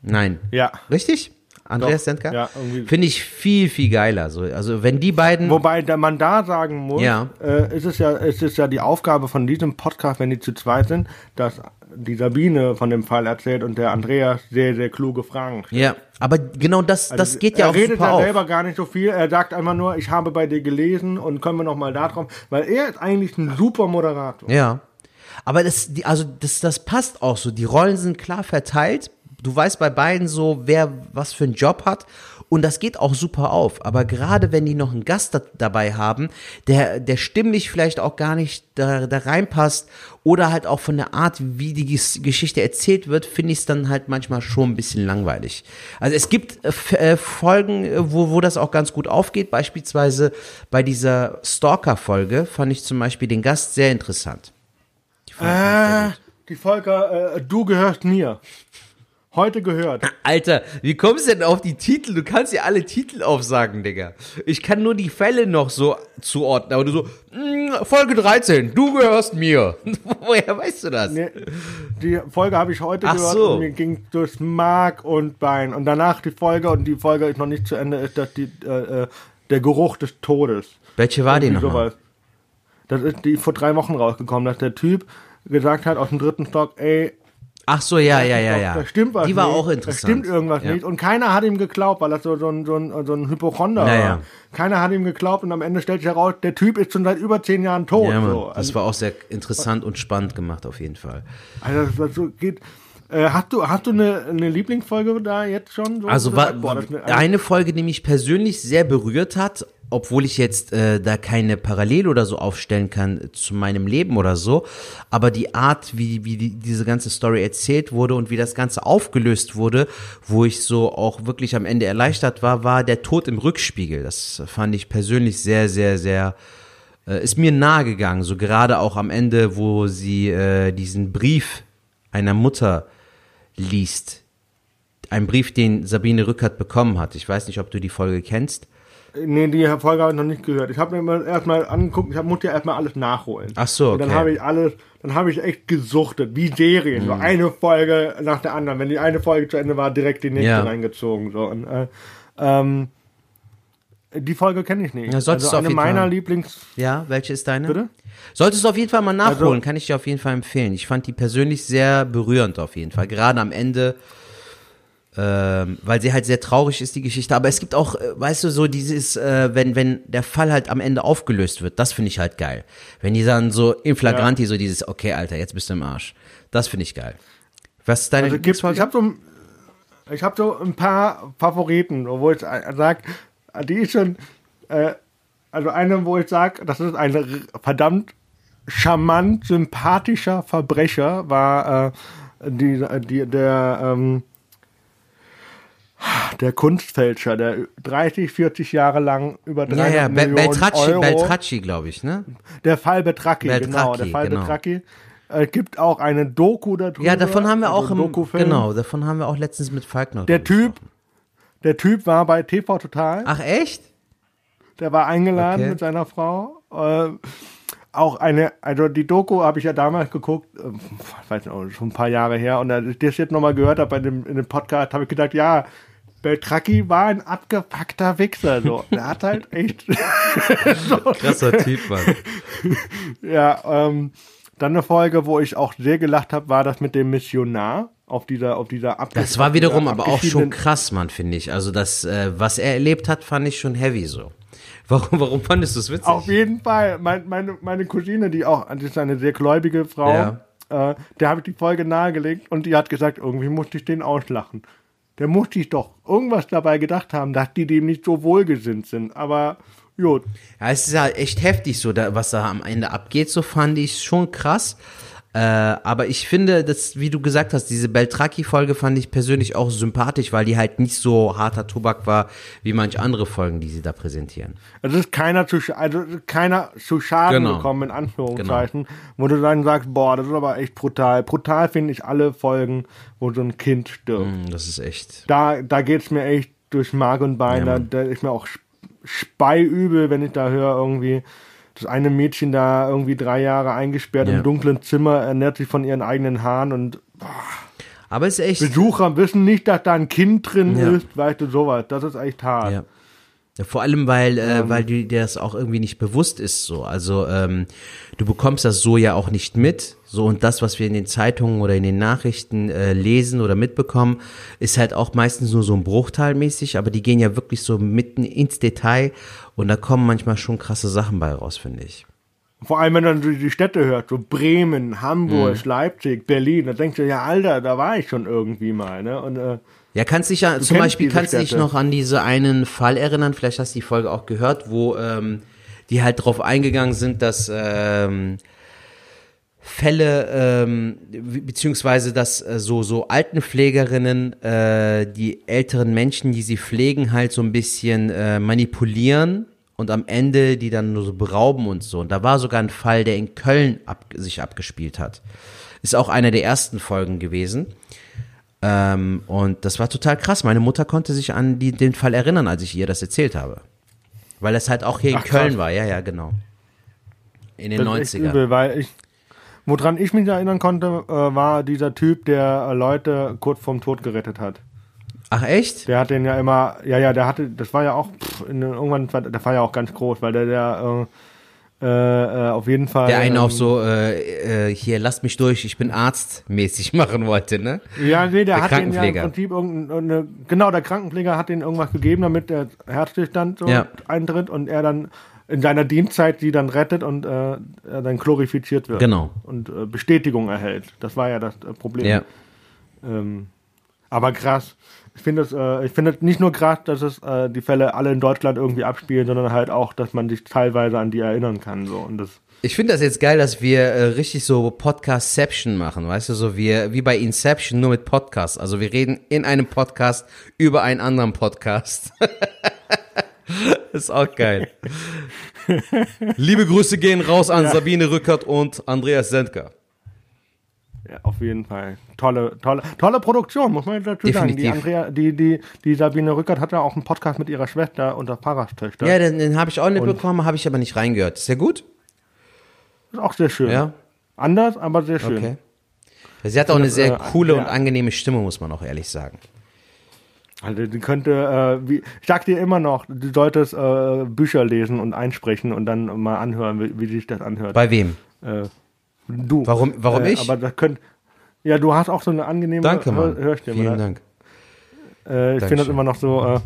Nein. Ja. Richtig? Andreas Sendker? ja. Finde ich viel, viel geiler. So, also wenn die beiden. Wobei man da sagen muss, Ja. äh, ist es ja, ist es ja die Aufgabe von diesem Podcast, wenn die zu zweit sind, dass die Sabine von dem Fall erzählt und der Andreas sehr, sehr kluge Fragen stellt. ja, aber genau das, das geht ja er auch redet super ja auf. selber gar nicht so viel. Er sagt einfach nur, ich habe bei dir gelesen und können wir noch mal da drauf, weil er ist eigentlich ein super Moderator. Ja. Aber das, die, also das, das passt auch so. Die Rollen sind klar verteilt. Du weißt bei beiden so, wer was für einen Job hat. Und das geht auch super auf. Aber gerade wenn die noch einen Gast da, dabei haben, der, der stimmlich vielleicht auch gar nicht da, da reinpasst oder halt auch von der Art, wie die Geschichte erzählt wird, finde ich es dann halt manchmal schon ein bisschen langweilig. Also es gibt äh, äh, Folgen, äh, wo, wo das auch ganz gut aufgeht. Beispielsweise bei dieser Stalker-Folge fand ich zum Beispiel den Gast sehr interessant. Die Äh, gut. die Volker, äh, du gehörst mir. Heute gehört. Alter, wie kommst du denn auf die Titel? Du kannst ja alle Titel aufsagen, Digga. Ich kann nur die Fälle noch so zuordnen, aber du so, "Mm, Folge 13, du gehörst mir. Woher weißt du das? Nee, die Folge habe ich heute Ach gehört so. und mir ging durchs Mark und Bein. Und danach die Folge, und die Folge ist noch nicht zu Ende, ist das die, äh, äh, der Geruch des Todes. Welche war die Irgendwie nochmal? sowas. Das ist die vor drei Wochen rausgekommen, dass der Typ gesagt hat aus dem dritten Stock, ey, Ach so, ja, ja, ja, ja. da stimmt was Die war nicht, auch Da interessant. stimmt irgendwas ja. nicht. Und keiner hat ihm geglaubt, weil das so, so, ein, so, ein, so ein Hypochonder Ja, war. Keiner hat ihm geglaubt und am Ende stellt sich heraus, der Typ ist schon seit über zehn Jahren tot. Ja, Mann, so. das Also, war auch sehr interessant und spannend gemacht, auf jeden Fall. also das, das so geht. Äh, hast du, hast du eine, eine Lieblingsfolge da jetzt schon? So Also war, ist eine, eine Folge, die mich persönlich sehr berührt hat, obwohl ich jetzt äh, da keine Parallel oder so aufstellen kann zu meinem Leben oder so, aber die Art, wie, wie die, diese ganze Story erzählt wurde und wie das Ganze aufgelöst wurde, wo ich so auch wirklich am Ende erleichtert war, war der Tod im Rückspiegel. Das fand ich persönlich sehr, sehr, sehr äh, ist mir nahe gegangen, so gerade auch am Ende, wo sie äh, diesen Brief einer Mutter liest. Ein Brief, den Sabine Rückert bekommen hat. Ich weiß nicht, ob du die Folge kennst. Nee, die Folge habe ich noch nicht gehört. Ich habe mir mal erstmal angeguckt, ich hab, muss ja erstmal alles nachholen. Ach so, Und dann okay. Mhm. habe ich alles, dann habe ich echt gesuchtet, wie Serien, so eine Folge nach der anderen. Wenn die eine Folge zu Ende war, direkt die nächste Ja. reingezogen. So. Und, äh, ähm, die Folge kenne ich nicht. Ja, solltest also du auf eine meiner Fall. Lieblings. Ja, welche ist deine? Bitte? Solltest du auf jeden Fall mal nachholen, Also- kann ich dir auf jeden Fall empfehlen. Ich fand die persönlich sehr berührend auf jeden Fall. Gerade am Ende, ähm, weil sie halt sehr traurig ist, die Geschichte. Aber es gibt auch, äh, weißt du, so dieses, äh, wenn, wenn der Fall halt am Ende aufgelöst wird, das finde ich halt geil. Wenn die dann so in flagranti so dieses, okay, Alter, jetzt bist du im Arsch. Das finde ich geil. Was ist deine Also gibt, ich habe so, ich hab so ein paar Favoriten, wo ich sage, die ist schon, äh, also eine, wo ich sage, das ist ein verdammt charmant, sympathischer Verbrecher, war äh, die, die, der, ähm, der Kunstfälscher, der 30, 40 Jahre lang über 300 Ja, ja, Millionen Beltracci, Euro, Beltracci, glaube ich, ne? der Fall Betracki, genau, der Fall genau. Betracki. Äh, gibt auch eine Doku darüber. Ja, davon haben wir also auch im, Dokufilm. genau, davon haben wir auch letztens mit Falk noch Der Typ, der Typ war bei TV Total. Ach, echt? Der war eingeladen Okay. mit seiner Frau. Äh, auch eine, also die Doku habe ich ja damals geguckt, äh, ich weiß nicht, schon ein paar Jahre her. Und als ich das jetzt nochmal gehört habe bei dem, in dem Podcast, habe ich gedacht, ja, Beltracchi war ein abgepackter Wichser. So. Der hat halt echt. so, Krasser Typ, Mann. ja, ähm, dann eine Folge, wo ich auch sehr gelacht habe, war das mit dem Missionar auf dieser, auf dieser abge- Das war wiederum aber auch schon krass, Mann, finde ich. Also das, äh, was er erlebt hat, fand ich schon heavy so. Warum, warum fandest du es witzig? Auf jeden Fall. Mein, meine, meine Cousine, die auch, die ist eine sehr gläubige Frau, Ja. äh, der habe ich die Folge nahegelegt und die hat gesagt, irgendwie musste ich den auslachen. Der musste ich doch irgendwas dabei gedacht haben, dass die dem nicht so wohlgesinnt sind. Aber gut, Ja, es ist ja echt heftig so, was da am Ende abgeht, so fand ich schon krass. Äh, aber ich finde, dass, wie du gesagt hast, diese Beltraki-Folge fand ich persönlich auch sympathisch, weil die halt nicht so harter Tobak war, wie manch andere Folgen, die sie da präsentieren. es ist keiner zu, also keiner zu Schaden Genau. gekommen, in Anführungszeichen, wo du dann sagst, boah, das ist aber echt brutal. Brutal finde ich alle Folgen, wo so ein Kind stirbt. Hm, Das ist echt. da, da geht's mir echt durch Mark und Bein. Ja, da, da ist mir auch sp- speiübel, wenn ich da höre, irgendwie, das eine Mädchen da irgendwie drei Jahre eingesperrt Ja. im dunklen Zimmer, ernährt sich von ihren eigenen Haaren und Aber es ist echt. Besucher wissen nicht, dass da ein Kind drin Ja. ist, weißt du, sowas. Das ist echt hart. Ja. Vor allem, weil, äh, weil dir dir das auch irgendwie nicht bewusst ist, so. Also, ähm, du bekommst das so ja auch nicht mit. So, und das, was wir in den Zeitungen oder in den Nachrichten äh, lesen oder mitbekommen, ist halt auch meistens nur so ein Bruchteil mäßig, aber die gehen ja wirklich so mitten ins Detail und da kommen manchmal schon krasse Sachen bei raus, finde ich. Vor allem, wenn man die Städte hört, so Bremen, Hamburg, Mhm. Leipzig, Berlin, da denkst du, ja, Alter, da war ich schon irgendwie mal, ne? Und, äh, Ja, kannst dich ja, zum Beispiel kannst du dich noch an diese einen Fall erinnern, vielleicht hast du die Folge auch gehört, wo ähm, die halt drauf eingegangen sind, dass ähm, Fälle, ähm, beziehungsweise dass äh, so, so Altenpflegerinnen äh, die älteren Menschen, die sie pflegen, halt so ein bisschen äh, manipulieren und am Ende die dann nur so berauben und so. Und da war sogar ein Fall, der in Köln ab, sich abgespielt hat. Ist auch einer der ersten Folgen gewesen. Ähm, und das war total krass. Meine Mutter konnte sich an die, den Fall erinnern, als ich ihr das erzählt habe. Weil das halt auch hier Ach, in Köln krass. war, ja, ja, genau. In den das ist echt 90ern. übel, weil ich, woran ich mich erinnern konnte, äh, war dieser Typ, der äh, Leute kurz vorm Tod gerettet hat. Ach echt? Der hat den ja immer, ja, ja, der hatte, das war ja auch, pff, in, irgendwann, war, der war ja auch ganz groß, weil der, der, äh, äh, auf jeden Fall. Der einen ähm, auch so, äh, äh, hier, lasst mich durch, ich bin Arzt mäßig machen wollte, ne? Ja, nee, der, der hat den ja im. Prinzip irgendeine, genau, der Krankenpfleger hat den irgendwas gegeben, damit der Herzstillstand so Ja. eintritt und er dann in seiner Dienstzeit die dann rettet und äh, er dann glorifiziert wird. Genau. Und äh, Bestätigung erhält. Das war ja das äh, Problem. Ja. Ähm, aber krass. Ich finde es, äh, ich es nicht nur krass, dass es äh, die Fälle alle in Deutschland irgendwie abspielen, sondern halt auch, dass man sich teilweise an die erinnern kann. So. Und das, Ich finde das jetzt geil, dass wir äh, richtig so Podcastception machen, weißt du, so wie, wie bei Inception, nur mit Podcast. Also wir reden in einem Podcast über einen anderen Podcast. ist auch geil. Liebe Grüße gehen raus an Sabine Rückert und Andreas Sendker. ja, auf jeden Fall. Tolle, tolle, tolle Produktion, muss man dazu sagen. Die. Andrea, die, die, die Sabine Rückert hat ja auch einen Podcast mit ihrer Schwester und der Pfarrerstöchter. Ja, den, den habe ich auch nicht bekommen, habe ich aber nicht reingehört. Ist ja gut? Ist auch sehr schön. Ja. Anders, aber sehr schön. Okay. Sie hat auch eine sehr äh, coole ja. und angenehme Stimme, muss man auch ehrlich sagen. Also die könnte, äh, wie, ich sag dir immer noch, du solltest äh, Bücher lesen und einsprechen und dann mal anhören, wie, wie sich das anhört. Bei wem? äh, du. Warum- warum äh, ich? Aber das könnt, ja, du hast auch so eine angenehme Danke, Mann. Hör Hörstimme. Vielen ne? Dank. Äh, ich finde das immer noch so, äh,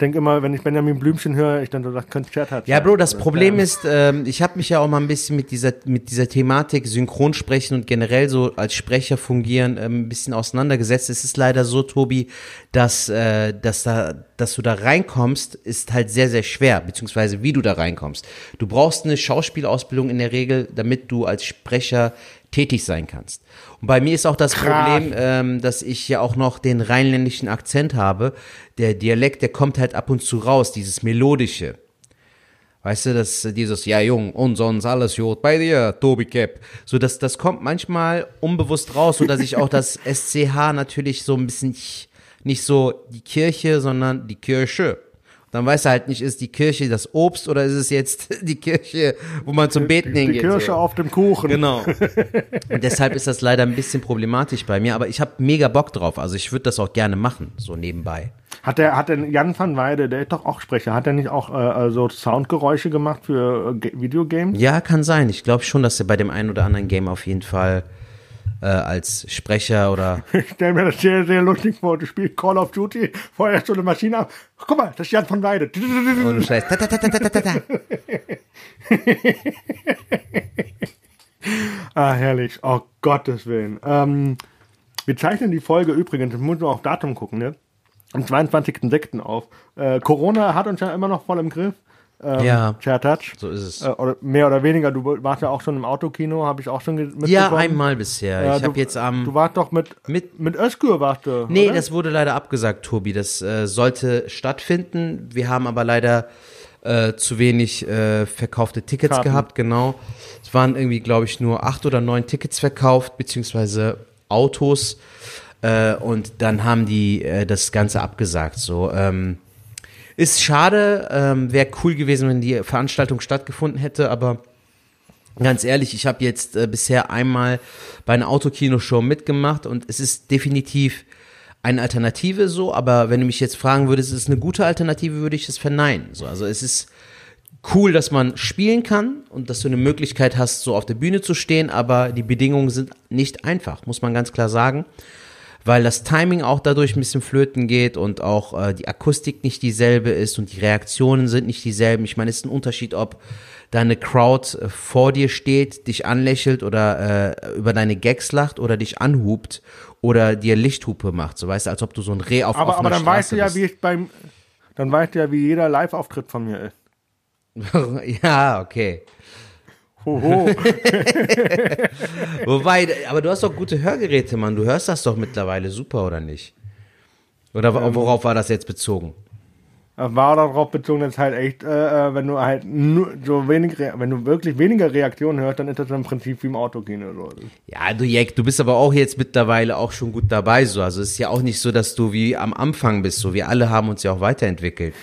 denke immer, wenn ich Benjamin Blümchen höre, ich dann so, das könnte Chat Ja, Bro, das Oder Problem Stern. ist, ähm, ich habe mich ja auch mal ein bisschen mit dieser mit dieser Thematik Synchronsprechen und generell so als Sprecher fungieren ähm, ein bisschen auseinandergesetzt. Es ist leider so, Tobi, dass, äh, dass da dass du da reinkommst, ist halt sehr, sehr schwer, beziehungsweise wie du da reinkommst. Du brauchst eine Schauspielausbildung in der Regel, damit du als Sprecher tätig sein kannst. Und bei mir ist auch das Krass. Problem, ähm, dass ich ja auch noch den rheinländischen Akzent habe. Der Dialekt, der kommt halt ab und zu raus, dieses melodische. Weißt du, dass dieses, ja Jung, und sonst alles gut bei dir, Tobi Cap. So, das, das kommt manchmal unbewusst raus, so dass ich auch das SCH natürlich so ein bisschen nicht so die Kirche, sondern die Kirche. Dann weiß er halt nicht, ist die Kirche das Obst oder ist es jetzt die Kirche, wo man zum Beten Die hingeht. Kirsche so. auf dem Kuchen. Genau. Und deshalb ist das leider ein bisschen problematisch bei mir, aber ich habe mega Bock drauf. Also ich würde das auch gerne machen, so nebenbei. Hat der, hat denn Jan van Weide, der ist doch auch Sprecher, hat er nicht auch äh, so Soundgeräusche gemacht für äh, Videogames? Ja, kann sein. Ich glaube schon, dass er bei dem einen oder anderen Game auf jeden Fall äh, als Sprecher oder Ich stelle mir das sehr, sehr lustig vor. Du spielst Call of Duty, feuerst so eine Maschine ab. Guck mal, das ist Jan van Weide. ta, ta, ta. Ah, herrlich. Oh, Gottes Willen. Ähm, wir zeichnen die Folge übrigens, das muss man auf Datum gucken, ne? Am 22.06. auf. Äh, Corona hat uns ja immer noch voll im Griff. Ähm, Ja. Touch. So ist es. Äh, oder mehr oder weniger. Du warst ja auch schon im Autokino, habe ich auch schon mitbekommen. Ja, einmal bisher. Ja, ich du- habe jetzt am Du warst doch mit, mit mit Özgür warst du, Nee, oder? das wurde leider abgesagt, Tobi. Das äh, sollte stattfinden. Wir haben aber leider äh, zu wenig äh, verkaufte Tickets Karten. gehabt, genau. Es waren irgendwie, glaube ich, nur acht oder neun Tickets verkauft, beziehungsweise Autos. Äh, und dann haben die äh, das Ganze abgesagt. So, ähm, ist schade, ähm, wäre cool gewesen, wenn die Veranstaltung stattgefunden hätte, aber Ganz ehrlich, ich habe jetzt äh, bisher einmal bei einer Autokinoshow mitgemacht und es ist definitiv eine Alternative so, aber wenn du mich jetzt fragen würdest, ist es eine gute Alternative, würde ich es verneinen. So, also es ist cool, dass man spielen kann und dass du eine Möglichkeit hast, so auf der Bühne zu stehen, aber die Bedingungen sind nicht einfach, muss man ganz klar sagen, weil das Timing auch dadurch ein bisschen flöten geht und auch äh, die Akustik nicht dieselbe ist und die Reaktionen sind nicht dieselben. Ich meine, es ist ein Unterschied, ob deine Crowd äh, vor dir steht, dich anlächelt oder äh, über deine Gags lacht oder dich anhupt oder dir Lichthupe macht. So weißt du, als ob du so ein Reh auf aber, aber dann weißt du ja, Straße wie ich beim, dann weißt du ja, wie jeder Live-Auftritt von mir ist. bist. ja, okay. Hoho. Wobei, aber du hast doch gute Hörgeräte, Mann. Du hörst das doch mittlerweile super, oder nicht? Oder Ähm. worauf war das jetzt bezogen? Das war darauf bezogen, dass halt echt, äh, äh, wenn du halt nur so wenig, wenn du wirklich weniger Reaktionen hörst, dann ist das im Prinzip wie im Autokino. So. Ja, du Jack, du bist aber auch jetzt mittlerweile auch schon gut dabei, so. Also es ist ja auch nicht so, dass du wie am Anfang bist, so. Wir alle haben uns ja auch weiterentwickelt.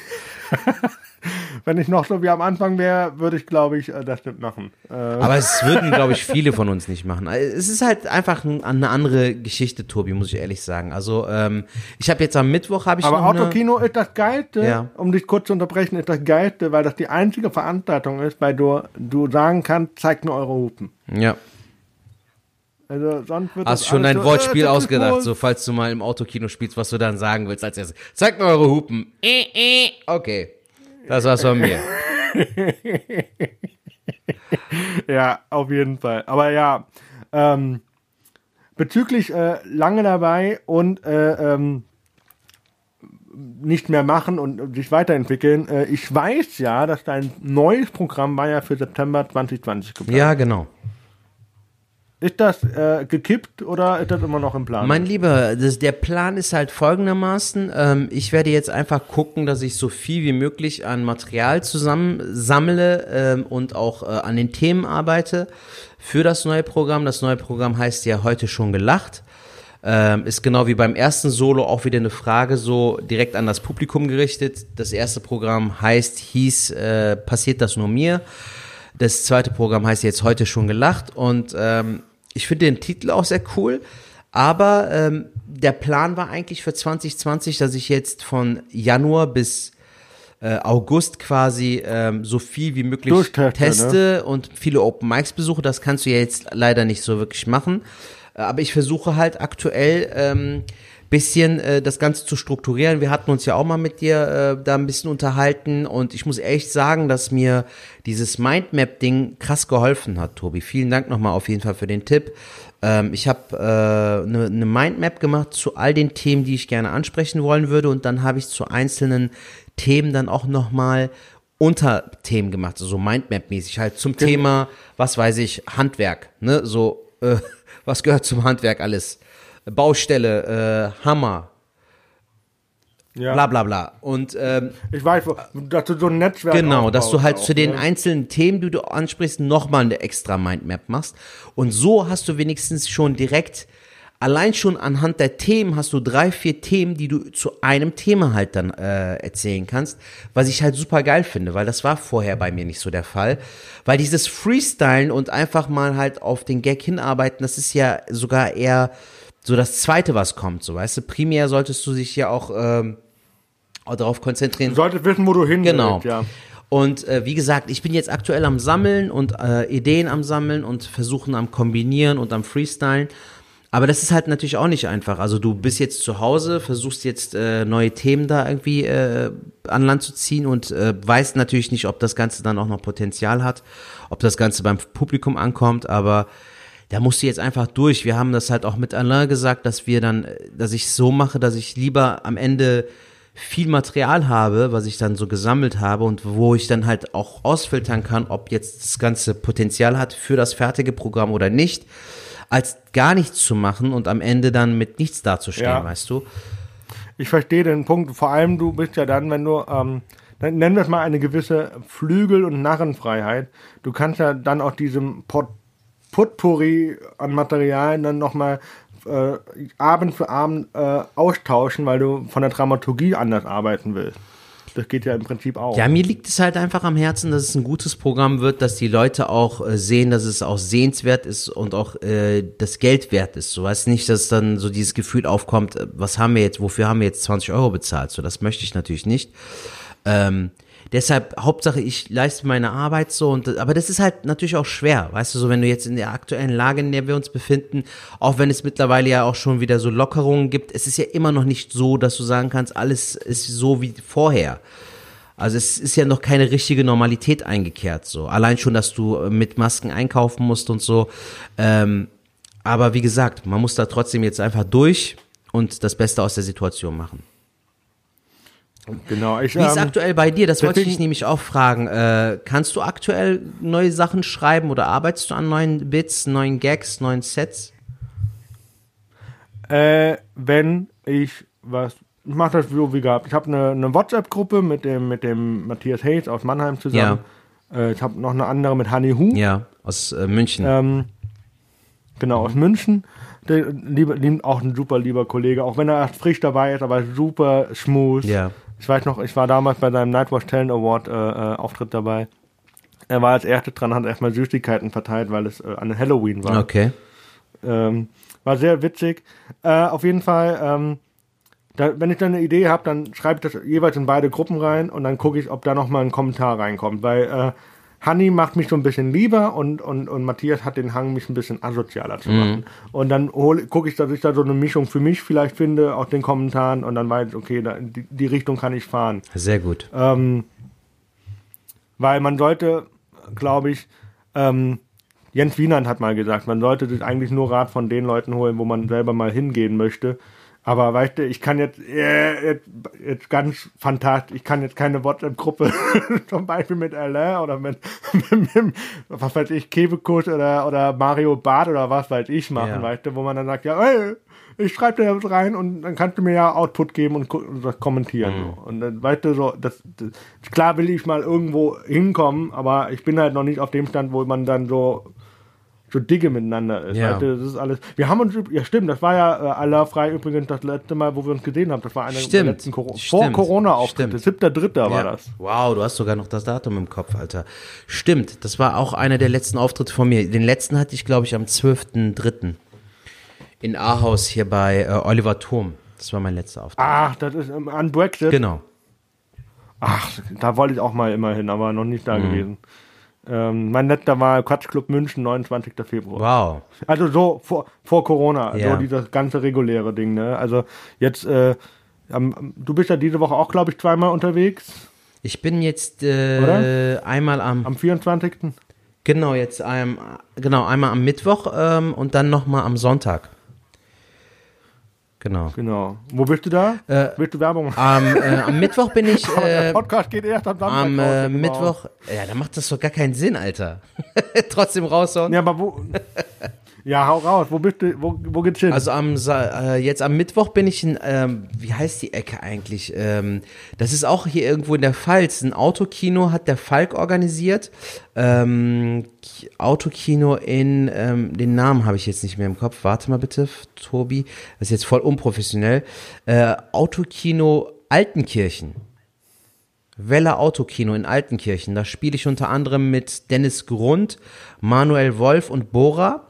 Wenn ich noch so wie am Anfang wäre, würde ich, glaube ich, äh, das nicht machen. Äh, Aber es würden, glaube ich, viele von uns nicht machen. Also Es ist halt einfach ein, eine andere Geschichte, Tobi, muss ich ehrlich sagen. Also ähm, ich habe jetzt am Mittwoch habe ich aber noch eine, Autokino ist das Geilste, Ja. um dich kurz zu unterbrechen, ist das Geilste, weil das die einzige Veranstaltung ist, bei der du sagen kannst, zeigt nur eure Hupen. Ja, Also sonst wird hast das schon dein so, Wortspiel äh, ausgedacht, so falls du mal im Autokino spielst, was du dann sagen willst als erstes. Zeigt mir eure Hupen. Äh, äh. Okay, das war's von mir. Ja, auf jeden Fall. Aber ja, ähm, bezüglich äh, lange dabei und äh, ähm, nicht mehr machen und sich weiterentwickeln. Äh, ich weiß ja, dass dein neues Programm war ja für September 2020 geplant. Ja, genau. Ist das äh, gekippt oder ist das immer noch im Plan? Mein Lieber, das, der Plan ist halt folgendermaßen. Ähm, ich werde jetzt einfach gucken, dass ich so viel wie möglich an Material zusammensammle ähm, und auch äh, an den Themen arbeite für das neue Programm. Das neue Programm heißt ja heute schon gelacht. Ähm, ist genau wie beim ersten Solo auch wieder eine Frage so direkt an das Publikum gerichtet. Das erste Programm heißt, hieß, äh, passiert das nur mir? Das zweite Programm heißt jetzt heute schon gelacht und ähm, ich finde den Titel auch sehr cool. Aber ähm, der Plan war eigentlich für 2020, dass ich jetzt von Januar bis äh, August quasi ähm, so viel wie möglich Durchteste, teste und viele Open Mics besuche. Das kannst du ja jetzt leider nicht so wirklich machen. Äh, Aber ich versuche halt aktuell ähm, bisschen äh, das Ganze zu strukturieren. Wir hatten uns ja auch mal mit dir äh, da ein bisschen unterhalten und ich muss echt sagen, dass mir dieses Mindmap-Ding krass geholfen hat, Tobi. Vielen Dank nochmal auf jeden Fall für den Tipp. Ähm, ich habe äh, eine ne Mindmap gemacht zu all den Themen, die ich gerne ansprechen wollen würde und dann habe ich zu einzelnen Themen dann auch nochmal Unterthemen gemacht, so Mindmap-mäßig halt zum Thema, was weiß ich, Handwerk, ne, so äh, was gehört zum Handwerk alles? Baustelle, äh, Hammer, Ja. bla bla bla. Und ähm, Ich weiß, dass du so ein Netzwerk Genau, dass du halt auch, zu den ne? einzelnen Themen, die du ansprichst, nochmal eine extra Mindmap machst. Und so hast du wenigstens schon direkt, allein schon anhand der Themen hast du drei, vier Themen, die du zu einem Thema halt dann äh, erzählen kannst, was ich halt super geil finde, weil das war vorher bei mir nicht so der Fall. Weil dieses Freestylen und einfach mal halt auf den Gag hinarbeiten, das ist ja sogar eher so das Zweite, was kommt, so weißt du. Primär solltest du dich ja auch, ähm, darauf konzentrieren, Du solltest wissen, wo du hin Genau. willst, ja. Und äh, wie gesagt, ich bin jetzt aktuell am Sammeln und äh, Ideen am Sammeln und versuchen am Kombinieren und am Freestylen. Aber das ist halt natürlich auch nicht einfach. Also du bist jetzt zu Hause, versuchst jetzt äh, neue Themen da irgendwie äh, an Land zu ziehen und äh, weißt natürlich nicht, ob das Ganze dann auch noch Potenzial hat, ob das Ganze beim Publikum ankommt, aber da musst du jetzt einfach durch. Wir haben das halt auch mit Alain gesagt, dass wir dann, äh, dass ich so mache, dass ich lieber am Ende viel Material habe, was ich dann so gesammelt habe und wo ich dann halt auch ausfiltern kann, ob jetzt das ganze Potenzial hat für das fertige Programm oder nicht, als gar nichts zu machen und am Ende dann mit nichts dazustehen, Ja. weißt du? Ich verstehe den Punkt. Vor allem, du bist ja dann, wenn du, ähm, nennen wir es mal eine gewisse Flügel- und Narrenfreiheit. Du kannst ja dann auch diesem Pot Potpourri an Materialien dann nochmal äh, Abend für Abend äh, austauschen, weil du von der Dramaturgie anders arbeiten willst. Das geht ja im Prinzip auch. Ja, mir liegt es halt einfach am Herzen, dass es ein gutes Programm wird, dass die Leute auch äh, sehen, dass es auch sehenswert ist und auch äh, das Geld wert ist. So weißt nicht, dass dann so dieses Gefühl aufkommt, äh, was haben wir jetzt, wofür haben wir jetzt 20 Euro bezahlt? So, das möchte ich natürlich nicht. Ähm, deshalb, Hauptsache, ich leiste meine Arbeit so und aber das ist halt natürlich auch schwer, weißt du, so wenn du jetzt in der aktuellen Lage, in der wir uns befinden, auch wenn es mittlerweile ja auch schon wieder so Lockerungen gibt, es ist ja immer noch nicht so, dass du sagen kannst, alles ist so wie vorher. Also es ist ja noch keine richtige Normalität eingekehrt so. Allein schon, dass du äh, mit Masken einkaufen musst und so. Ähm, aber wie gesagt, man muss da trotzdem jetzt einfach durch und das Beste aus der Situation machen. Genau. Ich, Wie ist ähm, aktuell bei dir? Das wollte ich nämlich auch fragen. Äh, kannst du aktuell neue Sachen schreiben oder arbeitest du an neuen Bits, neuen Gags, neuen Sets? Äh, wenn ich was. Ich mache das so wie gehabt. Ich habe eine, eine WhatsApp-Gruppe mit dem, mit dem Matthias Hayes aus Mannheim zusammen. Äh, ich habe noch eine andere mit Honey Hu. Ja, aus äh, München. Ähm, genau, aus München. Der, lieber, lieb, auch ein super lieber Kollege, auch wenn er erst frisch dabei ist, aber super smooth. Ja. Ich weiß noch, ich war damals bei seinem Nightwatch Talent Award äh, äh, Auftritt dabei. Er war als Erster dran, hat erstmal Süßigkeiten verteilt, weil es äh, an Halloween war. Okay. Ähm, war sehr witzig. Äh, auf jeden Fall, ähm, da, wenn ich dann eine Idee habe, dann schreibe ich das jeweils in beide Gruppen rein und dann gucke ich, ob da nochmal ein Kommentar reinkommt. Weil äh, Hanni macht mich so ein bisschen lieber und, und, und Matthias hat den Hang, mich ein bisschen asozialer zu machen. Und dann gucke ich, dass ich da so eine Mischung für mich vielleicht finde, aus den Kommentaren und dann weiß ich, okay, da, die, die Richtung kann ich fahren. Sehr gut. Ähm, weil man sollte, glaube ich, ähm, Jens Wienand hat mal gesagt, man sollte sich eigentlich nur Rat von den Leuten holen, wo man selber mal hingehen möchte. Aber weißt du, ich kann jetzt, äh, jetzt, jetzt ganz fantastisch, ich kann jetzt keine WhatsApp-Gruppe zum Beispiel mit Alain oder mit, mit, mit was weiß ich, Kebekus oder, oder Mario Barth oder was weiß ich machen, Ja. weißt du, wo man dann sagt, ja, ey, ich schreibe dir das rein und dann kannst du mir ja Output geben und, und das kommentieren. So. Und dann, weißt du, so, das, das, klar will ich mal irgendwo hinkommen, aber ich bin halt noch nicht auf dem Stand, wo man dann so, so dicke miteinander ist. Ja. Du, das ist alles. Wir haben uns, ja stimmt, das war ja äh, aller frei übrigens das letzte Mal, wo wir uns gesehen haben. Das war einer der letzten Coro vor stimmt, Corona-Auftritte. stimmt. 7.3. war Ja. das. Wow, du hast sogar noch das Datum im Kopf, Alter. Stimmt, das war auch einer der letzten Auftritte von mir. Den letzten hatte ich, glaube ich, am 12.3. in Ahaus hier bei äh, Oliver Thurm. Das war mein letzter Auftritt. Ach, das ist ähm, an Brexit. Genau. Ach, da wollte ich auch mal immer hin, aber noch nicht Mhm. da gewesen. Ähm, mein letzter war Quatschclub München, 29. Februar. Wow. Also so vor, vor Corona, Ja. so dieses ganze reguläre Ding, ne? Also jetzt, äh, am- du bist ja diese Woche auch, glaube ich, zweimal unterwegs. Ich bin jetzt äh, einmal am, Am 24. genau, jetzt ähm, genau, einmal am Mittwoch ähm, und dann nochmal am Sonntag. Genau. Genau. Wo bist du da? Äh, Willst du Werbung machen? Am, äh, am Mittwoch bin ich Aber der äh, Podcast geht erst am Samstag am raus, äh, genau. Mittwoch. Ja, da macht das doch gar keinen Sinn, Alter. Trotzdem raushauen. Ja, aber wo? Ja, hau raus. Wo bist du? Wo, wo geht's hin? Also am Sa- äh, jetzt am Mittwoch bin ich in, ähm, wie heißt die Ecke eigentlich? Ähm, das ist auch hier irgendwo in der Pfalz. Ein Autokino hat der Falk organisiert. Ähm, Ki- Autokino in, ähm, den Namen habe ich jetzt nicht mehr im Kopf. Warte mal bitte, Tobi. Das ist jetzt voll unprofessionell. Äh, Autokino Altenkirchen. Welle Autokino in Altenkirchen. Da spiele ich unter anderem mit Dennis Grund, Manuel Wolf und Bora.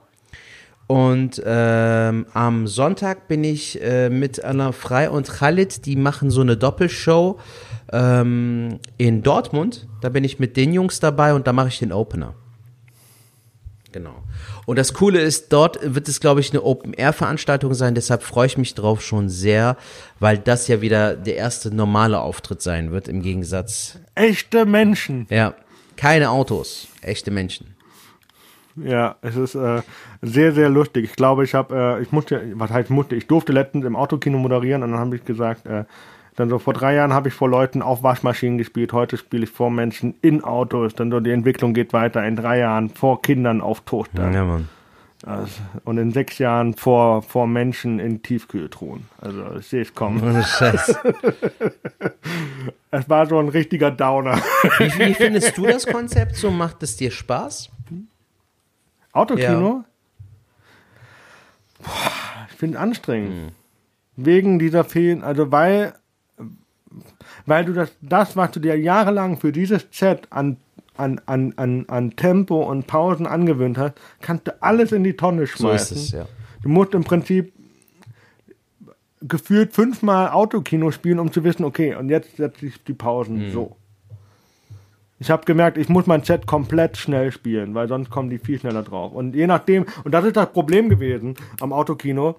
Und ähm, am Sonntag bin ich äh, mit Alain Frei und Khalid, die machen so eine Doppelshow ähm, in Dortmund. Da bin ich mit den Jungs dabei und da mache ich den Opener. Genau. Und das Coole ist, dort wird es, glaube ich, eine Open-Air-Veranstaltung sein. Deshalb freue ich mich drauf schon sehr, weil das ja wieder der erste normale Auftritt sein wird, im Gegensatz. Echte Menschen. Ja, keine Autos, echte Menschen. Ja, es ist äh, sehr, sehr lustig. Ich glaube, ich habe, äh, ich musste, was heißt musste, ich durfte letztens im Autokino moderieren und dann habe ich gesagt, äh, dann so vor drei Jahren habe ich vor Leuten auf Waschmaschinen gespielt, heute spiele ich vor Menschen in Autos, dann so die Entwicklung geht weiter, in drei Jahren vor Kindern auf Toaster Ja, Mann. also, und in sechs Jahren vor, vor Menschen in Tiefkühltruhen. Also ich sehe es kommen. Ohne Scheiß. Es war so ein richtiger Downer. Wie, wie findest du das Konzept? So macht es dir Spaß? Autokino? Boah, ich finde es anstrengend. Wegen dieser vielen, also weil, weil du das, das, was du dir jahrelang für dieses Set an, an, an, an, an Tempo und Pausen angewöhnt hast, kannst du alles in die Tonne So ist schmeißen. es, ja. Du musst im Prinzip gefühlt fünfmal Autokino spielen, um zu wissen, okay, und jetzt setze ich die Pausen so. Ich habe gemerkt, ich muss mein Set komplett schnell spielen, weil sonst kommen die viel schneller drauf. Und je nachdem, und das ist das Problem gewesen am Autokino,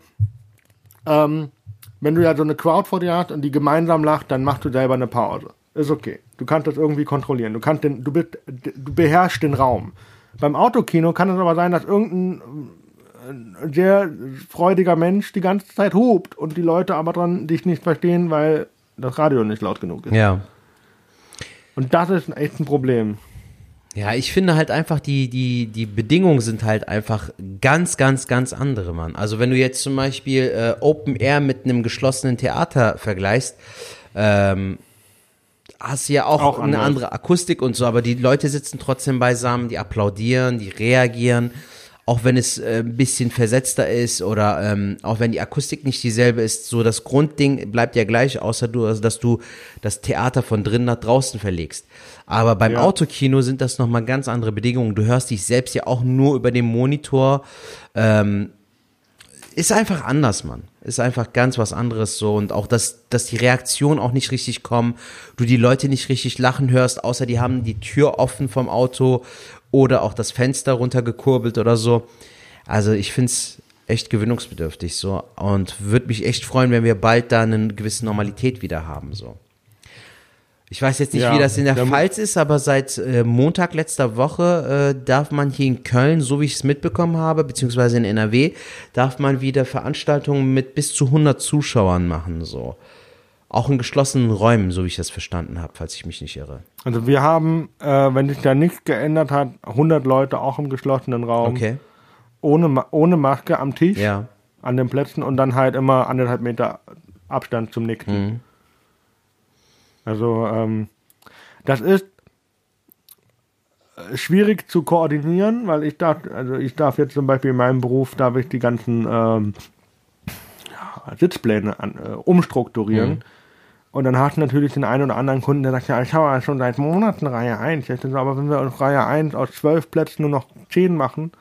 ähm, wenn du ja so eine Crowd vor dir hast und die gemeinsam lacht, dann machst du selber eine Pause. Ist okay. Du kannst das irgendwie kontrollieren. Du kannst den, du bist, du beherrschst den Raum. Beim Autokino kann es aber sein, dass irgendein äh, sehr freudiger Mensch die ganze Zeit hupt und die Leute aber dran dich nicht verstehen, weil das Radio nicht laut genug ist. Ja. Und das ist echt ein Problem. Ja, ich finde halt einfach, die, die, die Bedingungen sind halt einfach ganz, ganz, ganz andere, Mann. Also wenn du jetzt zum Beispiel äh, Open Air mit einem geschlossenen Theater vergleichst, ähm, hast du ja auch, Auch eine anders. andere Akustik und so, aber die Leute sitzen trotzdem beisammen, die applaudieren, die reagieren, auch wenn es äh, ein bisschen versetzter ist oder ähm, auch wenn die Akustik nicht dieselbe ist, so das Grundding bleibt ja gleich, außer du, also dass du das Theater von drinnen nach draußen verlegst. Aber beim Ja. Autokino sind das nochmal ganz andere Bedingungen. Du hörst dich selbst ja auch nur über den Monitor. Ähm, ist einfach anders, Mann. Ist einfach ganz was anderes so und auch, dass, dass die Reaktionen auch nicht richtig kommen, du die Leute nicht richtig lachen hörst, außer die haben die Tür offen vom Auto oder auch das Fenster runtergekurbelt oder so. Also ich find's echt gewinnungsbedürftig so und würde mich echt freuen, wenn wir bald da eine gewisse Normalität wieder haben so. Ich weiß jetzt nicht, Ja, wie das in der Pfalz ist, aber seit äh, Montag letzter Woche äh, darf man hier in Köln, so wie ich es mitbekommen habe, beziehungsweise in NRW, darf man wieder Veranstaltungen mit bis zu 100 Zuschauern machen, so. Auch in geschlossenen Räumen, so wie ich das verstanden habe, falls ich mich nicht irre. Also wir haben, äh, wenn sich da nichts geändert hat, 100 Leute auch im geschlossenen Raum, Okay. ohne, ohne Maske am Tisch, Ja. an den Plätzen und dann halt immer anderthalb Meter Abstand zum Nächsten. Mhm. Also ähm, das ist äh, schwierig zu koordinieren, weil ich darf, also ich darf jetzt zum Beispiel in meinem Beruf, darf ich die ganzen ähm, Sitzpläne an, äh, umstrukturieren. Mhm. Und dann hast du natürlich den einen oder anderen Kunden, der sagt, ja, ich habe ja schon seit Monaten Reihe 1. Ich sag, aber wenn wir aus Reihe 1 aus zwölf Plätzen nur noch 10 machen,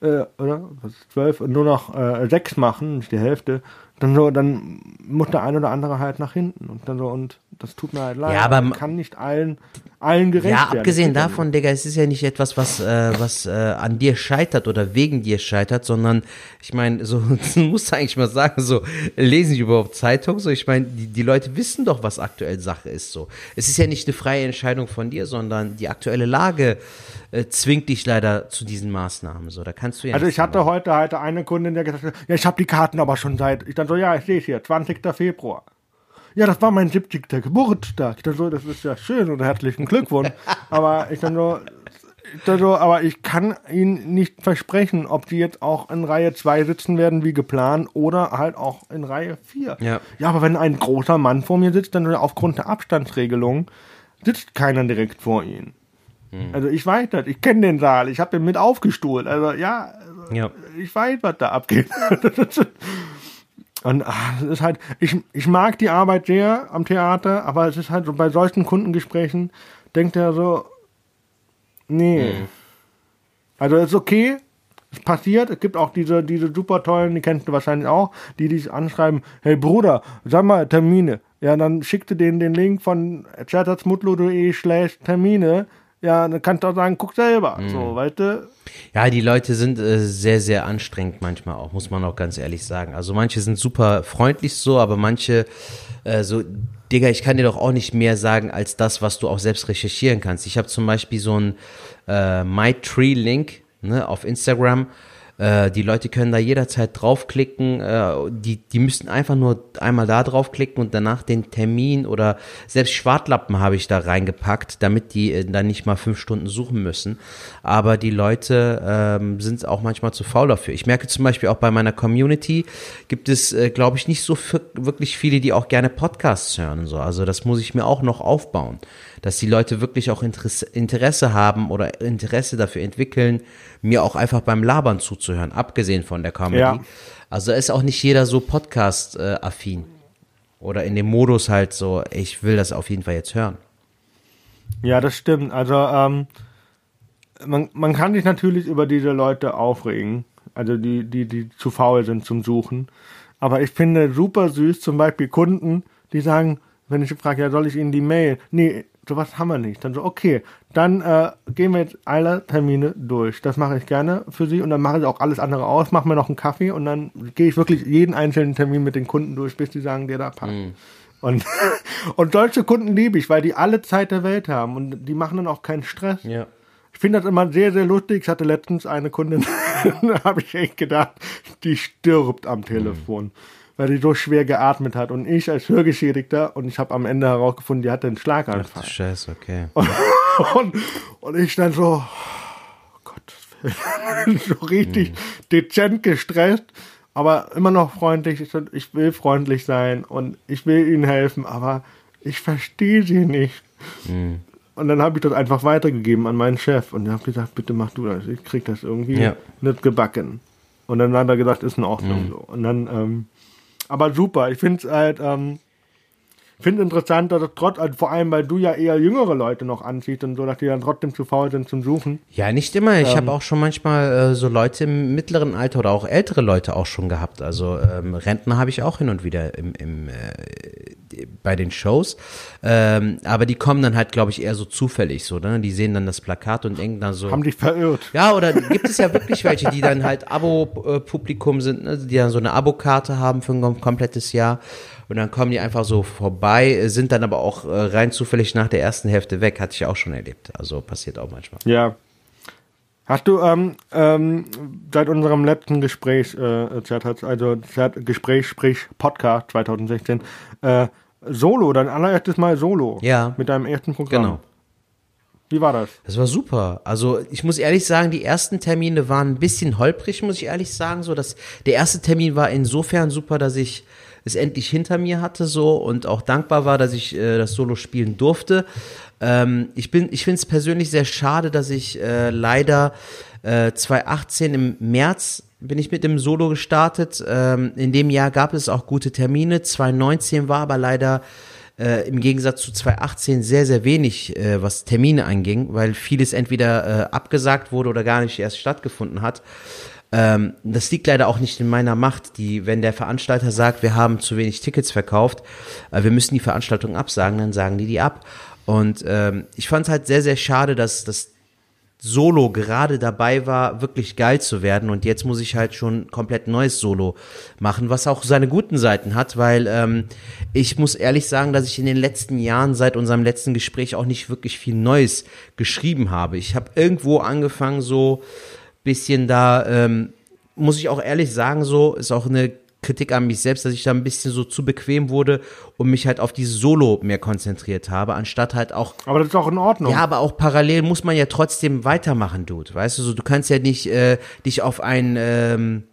äh, oder? Was ist 12 und nur noch äh, 6 machen, nicht die Hälfte, dann so, dann muss der ein oder andere halt nach hinten. Und dann so, und das tut mir halt leid. Ja, aber- Man kann nicht allen, allen gerecht Ja, werden. abgesehen ja davon, Digga, es ist ja nicht etwas, was, äh, was äh, an dir scheitert oder wegen dir scheitert, sondern ich meine, so du musst eigentlich mal sagen, so lesen die überhaupt Zeitung? So, ich meine, die, die Leute wissen doch, was aktuell Sache ist. So, es ist ja nicht eine freie Entscheidung von dir, sondern die aktuelle Lage äh, zwingt dich leider zu diesen Maßnahmen. So, da kannst du ja. Also ich hatte machen. heute halt eine Kundin, der gesagt hat, ja, ich habe die Karten aber schon seit, ich dann so, ja, ich sehe es hier, 20. Februar. Ja, das war mein 70. Geburtstag. Ich dann so, das ist ja schön und herzlichen Glückwunsch. aber ich dann so, also, aber ich kann Ihnen nicht versprechen, ob die jetzt auch in Reihe 2 sitzen werden wie geplant oder halt auch in Reihe 4. Ja. ja, aber wenn ein großer Mann vor mir sitzt, dann aufgrund der Abstandsregelung sitzt keiner direkt vor Ihnen. Also ich weiß das, ich kenne den Saal, ich habe den mit aufgestuhlt. Also ja, also, Ja. ich weiß, was da abgeht. Und ah, es ist halt, ich, ich mag die Arbeit sehr am Theater, aber es ist halt so bei solchen Kundengesprächen, denkt er so, nee. Also es ist okay, es passiert, es gibt auch diese, diese super tollen, die kennst du wahrscheinlich auch, die dich anschreiben, hey Bruder, sag mal Termine. Ja, dann schickte denen den Link von chattersmutlo.de slash Termine. Ja, dann kannst du auch sagen, guck selber. So, weißt du? Ja, die Leute sind äh, sehr, sehr anstrengend manchmal auch, muss man auch ganz ehrlich sagen. Also manche sind super freundlich so, aber manche äh, so, Digga, ich kann dir doch auch nicht mehr sagen als das, was du auch selbst recherchieren kannst. Ich habe zum Beispiel so ein äh, MyTree-Link ne, auf Instagram. Äh, die Leute können da jederzeit draufklicken. Äh, die, die müssten einfach nur einmal da draufklicken und danach den Termin oder selbst Schwartlappen habe ich da reingepackt, damit die äh, dann nicht mal fünf Stunden suchen müssen. Aber die Leute ähm, sind auch manchmal zu faul dafür. Ich merke zum Beispiel auch bei meiner Community gibt es, äh, glaube ich, nicht so wirklich viele, die auch gerne Podcasts hören und so. Also das muss ich mir auch noch aufbauen, dass die Leute wirklich auch Interesse, haben oder Interesse dafür entwickeln, mir auch einfach beim Labern zuzuhören, abgesehen von der Comedy. Ja. Also ist auch nicht jeder so Podcast-affin. Oder in dem Modus halt so, ich will das auf jeden Fall jetzt hören. Ja, das stimmt. Also, ähm, man, man kann sich natürlich über diese Leute aufregen, also die, die, die zu faul sind zum Suchen. Aber ich finde super süß zum Beispiel Kunden, die sagen, wenn ich frage, ja, soll ich Ihnen die Mail? Nee, sowas haben wir nicht. Dann so, okay, dann äh, gehen wir jetzt alle Termine durch. Das mache ich gerne für Sie und dann mache ich auch alles andere aus, mache mir noch einen Kaffee und dann gehe ich wirklich jeden einzelnen Termin mit den Kunden durch, bis die sagen, der da passt. Und, und solche Kunden liebe ich, weil die alle Zeit der Welt haben und die machen dann auch keinen Stress. Ja. Ich finde das immer sehr, sehr lustig. Ich hatte letztens eine Kundin, da habe ich echt gedacht, die stirbt am Telefon, weil die so schwer geatmet hat. Und ich als Hörgeschädigter, und ich habe am Ende herausgefunden, die hatte einen Schlaganfall. Scheiße, okay. Und, und ich dann so, oh Gott, so richtig dezent gestresst, aber immer noch freundlich. Ich, ich will freundlich sein und ich will ihnen helfen, aber ich verstehe sie nicht. Und dann habe ich das einfach weitergegeben an meinen Chef und hat gesagt, bitte mach du das, ich krieg das irgendwie Ja. nicht gebacken. Und dann hat er gesagt, ist in Ordnung so. Und dann, ähm, aber super, ich finde halt, ähm, finde interessant, dass es trotz, also vor allem, weil du ja eher jüngere Leute noch anziehst und so, dass die dann trotzdem zu faul sind zum Suchen. Ja, nicht immer. Ich habe auch schon manchmal äh, so Leute im mittleren Alter oder auch ältere Leute auch schon gehabt. Also ähm, Rentner habe ich auch hin und wieder im, im, äh, bei den Shows. Ähm, aber die kommen dann halt, glaube ich, eher so zufällig so. Ne? Die sehen dann das Plakat und denken dann so. Haben dich verirrt. Ja, oder gibt es ja wirklich welche, die dann halt Abo-Publikum sind, ne? die dann so eine Abokarte haben für ein kom- komplettes Jahr. Und dann kommen die einfach so vorbei, sind dann aber auch äh, rein zufällig nach der ersten Hälfte weg. Hatte ich auch schon erlebt. Also passiert auch manchmal. Ja. Hast du ähm, ähm, seit unserem letzten Gespräch, äh, Chat also Chat, Gespräch, sprich Podcast 2016, äh, Solo, dein allererstes Mal Solo. Ja. Mit deinem ersten Programm. Genau. Wie war das? Das war super. Also ich muss ehrlich sagen, die ersten Termine waren ein bisschen holprig, muss ich ehrlich sagen. So, dass der erste Termin war insofern super, dass ich es endlich hinter mir hatte so und auch dankbar war, dass ich äh, das Solo spielen durfte. Ähm, ich bin, ich finde es persönlich sehr schade, dass ich äh, leider äh, 2018 im März bin ich mit dem Solo gestartet. Ähm, in dem Jahr gab es auch gute Termine. 2019 war aber leider äh, im Gegensatz zu 2018 sehr, sehr wenig, äh, was Termine anging, weil vieles entweder äh, abgesagt wurde oder gar nicht erst stattgefunden hat. Ähm, das liegt leider auch nicht in meiner Macht. Die, wenn der Veranstalter sagt, wir haben zu wenig Tickets verkauft, äh, wir müssen die Veranstaltung absagen, dann sagen die die ab. Und ähm, ich fand es halt sehr, sehr schade, dass das Solo gerade dabei war, wirklich geil zu werden. Und jetzt muss ich halt schon komplett neues Solo machen, was auch seine guten Seiten hat, weil ähm, ich muss ehrlich sagen, dass ich in den letzten Jahren seit unserem letzten Gespräch auch nicht wirklich viel Neues geschrieben habe. Ich habe irgendwo angefangen, so bisschen da, ähm, muss ich auch ehrlich sagen, so ist auch eine Kritik an mich selbst, dass ich da ein bisschen so zu bequem wurde und mich halt auf die Solo mehr konzentriert habe, anstatt halt auch. Aber das ist auch in Ordnung. Ja, aber auch parallel muss man ja trotzdem weitermachen, Dude. Weißt du, so du kannst ja nicht äh, dich auf ein ähm,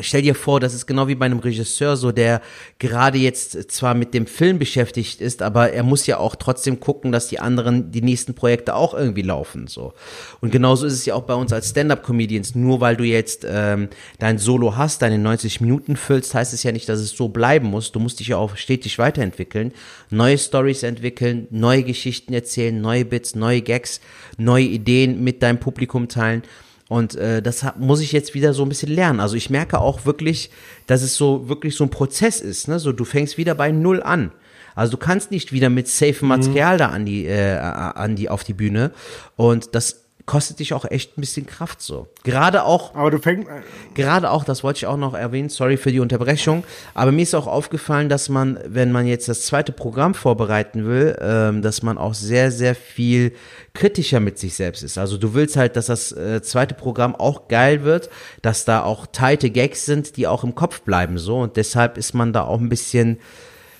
Stell dir vor, das ist genau wie bei einem Regisseur so, der gerade jetzt zwar mit dem Film beschäftigt ist, aber er muss ja auch trotzdem gucken, dass die anderen, die nächsten Projekte auch irgendwie laufen, so. Und genauso ist es ja auch bei uns als Stand-Up-Comedians. Nur weil du jetzt ähm, dein Solo hast, deine 90 Minuten füllst, heißt es ja nicht, dass es so bleiben muss. Du musst dich ja auch stetig weiterentwickeln, neue Stories entwickeln, neue Geschichten erzählen, neue Bits, neue Gags, neue Ideen mit deinem Publikum teilen. Und äh, das hab, muss ich jetzt wieder so ein bisschen lernen. Also ich merke auch wirklich, dass es so wirklich so ein Prozess ist. Ne? So du fängst wieder bei null an. Also du kannst nicht wieder mit safe Material mhm. da an die, äh, an die auf die Bühne. Und das kostet dich auch echt ein bisschen Kraft so. Gerade auch. Aber du fängst. Gerade auch, das wollte ich auch noch erwähnen, sorry für die Unterbrechung, aber mir ist auch aufgefallen, dass man, wenn man jetzt das zweite Programm vorbereiten will, ähm, dass man auch sehr, sehr viel kritischer mit sich selbst ist. Also du willst halt, dass das äh, zweite Programm auch geil wird, dass da auch teite Gags sind, die auch im Kopf bleiben so und deshalb ist man da auch ein bisschen,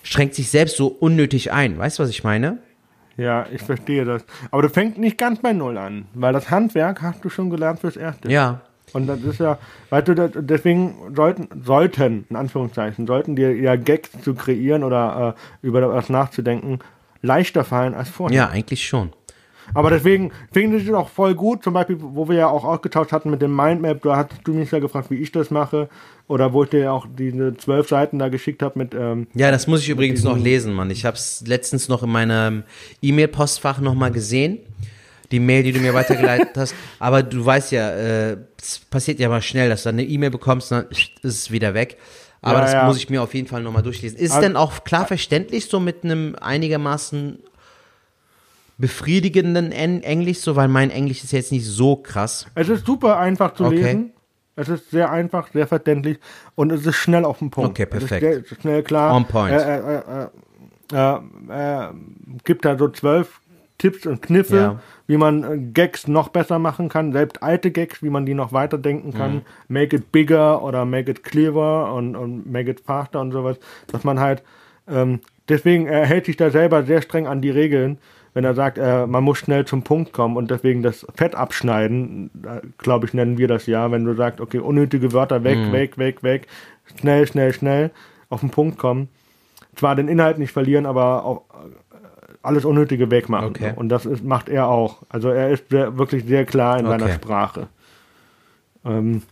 schränkt sich selbst so unnötig ein. Weißt du, was ich meine? Ja, ich verstehe das. Aber du fängst nicht ganz bei Null an, weil das Handwerk hast du schon gelernt fürs Erste. Ja. Und das ist ja, weißt du, deswegen sollten, sollten, in Anführungszeichen, sollten dir ja Gags zu kreieren oder äh, über was nachzudenken, leichter fallen als vorher. Ja, eigentlich schon. Aber deswegen finde ich es auch voll gut, zum Beispiel, wo wir ja auch ausgetauscht hatten mit dem Mindmap, da hast du mich ja gefragt, wie ich das mache. Oder wo ich dir auch diese zwölf Seiten da geschickt habe mit. Ähm, ja, das muss ich übrigens noch lesen, Mann. Ich habe es letztens noch in meinem E-Mail-Postfach nochmal gesehen. Die Mail, die du mir weitergeleitet hast. Aber du weißt ja, äh, es passiert ja mal schnell, dass du eine E-Mail bekommst, dann ist es wieder weg. Aber ja, das ja. muss ich mir auf jeden Fall nochmal durchlesen. Ist es also, denn auch klar verständlich, so mit einem einigermaßen befriedigenden Englisch, so weil mein Englisch ist jetzt nicht so krass. Es ist super einfach zu okay. lesen. Es ist sehr einfach, sehr verständlich und es ist schnell auf den Punkt. Okay, perfekt. Es ist sehr, schnell klar. On point. Er, er, er, gibt da so zwölf Tipps und Kniffe, ja. wie man äh, Gags noch besser machen kann, selbst alte Gags, wie man die noch weiterdenken kann. Mhm. Make it bigger oder make it clearer und, und make it faster und sowas. Dass man halt, ähm, deswegen hält sich da selber sehr streng an die Regeln wenn er sagt, äh, man muss schnell zum Punkt kommen und deswegen das Fett abschneiden, glaube ich, nennen wir das ja, wenn du sagst, okay, unnötige Wörter weg, mhm. weg, weg, weg, schnell, schnell, schnell auf den Punkt kommen. Zwar den Inhalt nicht verlieren, aber auch äh, alles Unnötige wegmachen. Okay. Und das ist, macht er auch. Also er ist sehr, wirklich sehr klar in okay. seiner Sprache. Ähm,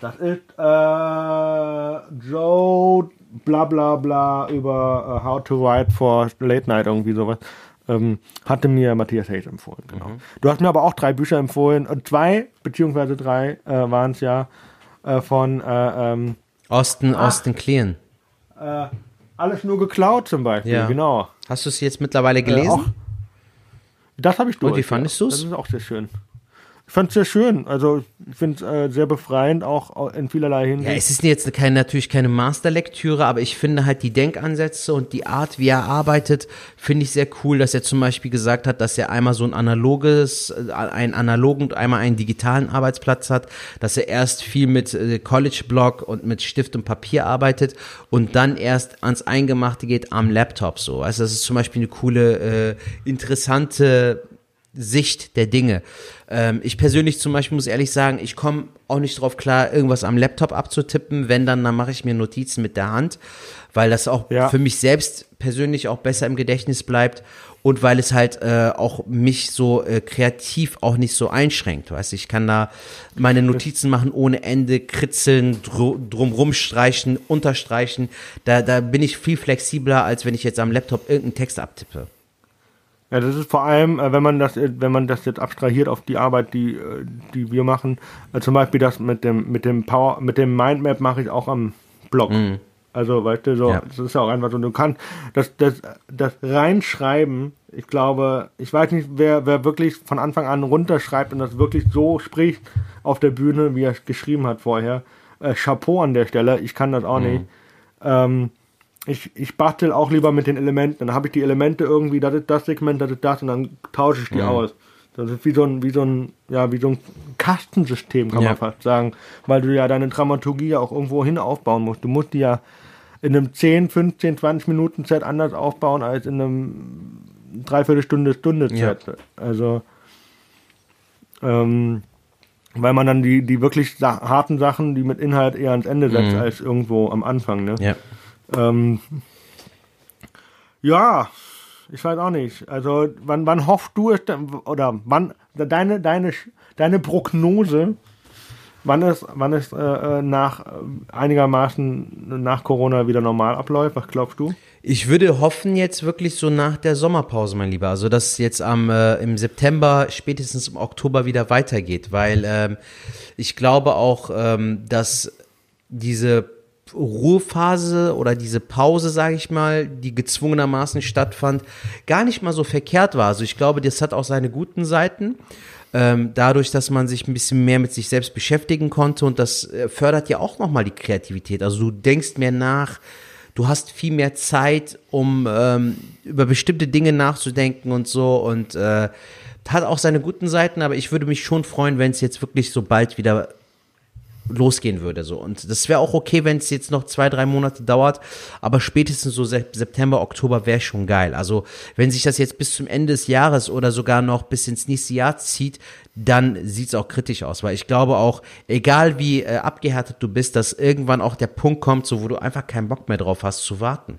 das ist äh, Joe bla bla bla über uh, How to Write for Late Night, irgendwie sowas ähm, hatte mir Matthias Hayes empfohlen. Genau. Mhm. Du hast mir aber auch drei Bücher empfohlen und zwei beziehungsweise drei äh, waren es ja äh, von äh, ähm, Austin ach, Austin Kleon. Äh, alles nur geklaut zum Beispiel. Ja. Genau. Hast du es jetzt mittlerweile gelesen? Äh, auch, das habe ich durch. Und wie fandest du es? Das ist auch sehr schön. Ich fand es sehr schön. Also ich finde es äh, sehr befreiend, auch in vielerlei Hinsicht. Ja, es ist jetzt keine, natürlich keine Masterlektüre, aber ich finde halt die Denkansätze und die Art, wie er arbeitet, finde ich sehr cool, dass er zum Beispiel gesagt hat, dass er einmal so ein analoges, äh, einen analogen und einmal einen digitalen Arbeitsplatz hat, dass er erst viel mit äh, College-Blog und mit Stift und Papier arbeitet und dann erst ans Eingemachte geht am Laptop so. Also das ist zum Beispiel eine coole, äh, interessante Sicht der Dinge. Ähm, ich persönlich zum Beispiel muss ehrlich sagen, ich komme auch nicht drauf klar, irgendwas am Laptop abzutippen. Wenn dann, dann mache ich mir Notizen mit der Hand, weil das auch ja. für mich selbst persönlich auch besser im Gedächtnis bleibt und weil es halt äh, auch mich so äh, kreativ auch nicht so einschränkt. Weißt ich kann da meine Notizen machen ohne Ende, kritzeln, dr drumrum streichen, unterstreichen. Da, da bin ich viel flexibler, als wenn ich jetzt am Laptop irgendeinen Text abtippe. Ja, das ist vor allem, äh, wenn man das, äh, wenn man das jetzt abstrahiert auf die Arbeit, die, äh, die wir machen. Zum Beispiel das mit dem, mit dem Power, mit dem Mindmap mache ich auch am Blog. Mhm. Also, weißt du, so, ja. das ist ja auch einfach so, du kannst das, das, das reinschreiben, ich glaube, ich weiß nicht, wer, wer wirklich von Anfang an runterschreibt und das wirklich so spricht auf der Bühne, wie er es geschrieben hat vorher. Äh, Chapeau an der Stelle, ich kann das auch mhm. nicht. Ähm, ich, ich bastel auch lieber mit den Elementen. Dann habe ich die Elemente irgendwie, das ist das Segment, das ist das und dann tausche ich die mhm. aus. Das ist wie so ein, wie so ein, ja, wie so ein Kastensystem, kann Ja. man fast sagen. Weil du ja deine Dramaturgie ja auch irgendwo hin aufbauen musst. Du musst die ja in einem 10, 15, 20 Minuten Set anders aufbauen als in einem Dreiviertelstunde, Stunde Ja. Set. Also, ähm, weil man dann die, die wirklich harten Sachen, die mit Inhalt eher ans Ende setzt, Mhm. als irgendwo am Anfang, ne? Ja. Ähm, ja, ich weiß auch nicht. Also, wann, wann hoffst du es denn, oder wann, deine, deine, deine Prognose, wann es, wann es äh, äh, nach, äh, einigermaßen nach Corona wieder normal abläuft? Was glaubst du? Ich würde hoffen jetzt wirklich so nach der Sommerpause, mein Lieber. Also dass jetzt am äh, im September, spätestens im Oktober wieder weitergeht, weil ähm, ich glaube auch, ähm, dass diese Ruhephase oder diese Pause, sage ich mal, die gezwungenermaßen stattfand, gar nicht mal so verkehrt war. Also ich glaube, das hat auch seine guten Seiten. Ähm, dadurch, dass man sich ein bisschen mehr mit sich selbst beschäftigen konnte und das äh, fördert ja auch nochmal die Kreativität. Also du denkst mehr nach, du hast viel mehr Zeit, um ähm, über bestimmte Dinge nachzudenken und so und äh, hat auch seine guten Seiten, aber ich würde mich schon freuen, wenn es jetzt wirklich so bald wieder losgehen würde so und das wäre auch okay, wenn es jetzt noch zwei drei Monate dauert, aber spätestens so Sep- September Oktober wäre schon geil. Also wenn sich das jetzt bis zum Ende des Jahres oder sogar noch bis ins nächste Jahr zieht, dann sieht's auch kritisch aus, weil ich glaube auch, egal wie äh, abgehärtet du bist, dass irgendwann auch der Punkt kommt, so wo du einfach keinen Bock mehr drauf hast zu warten.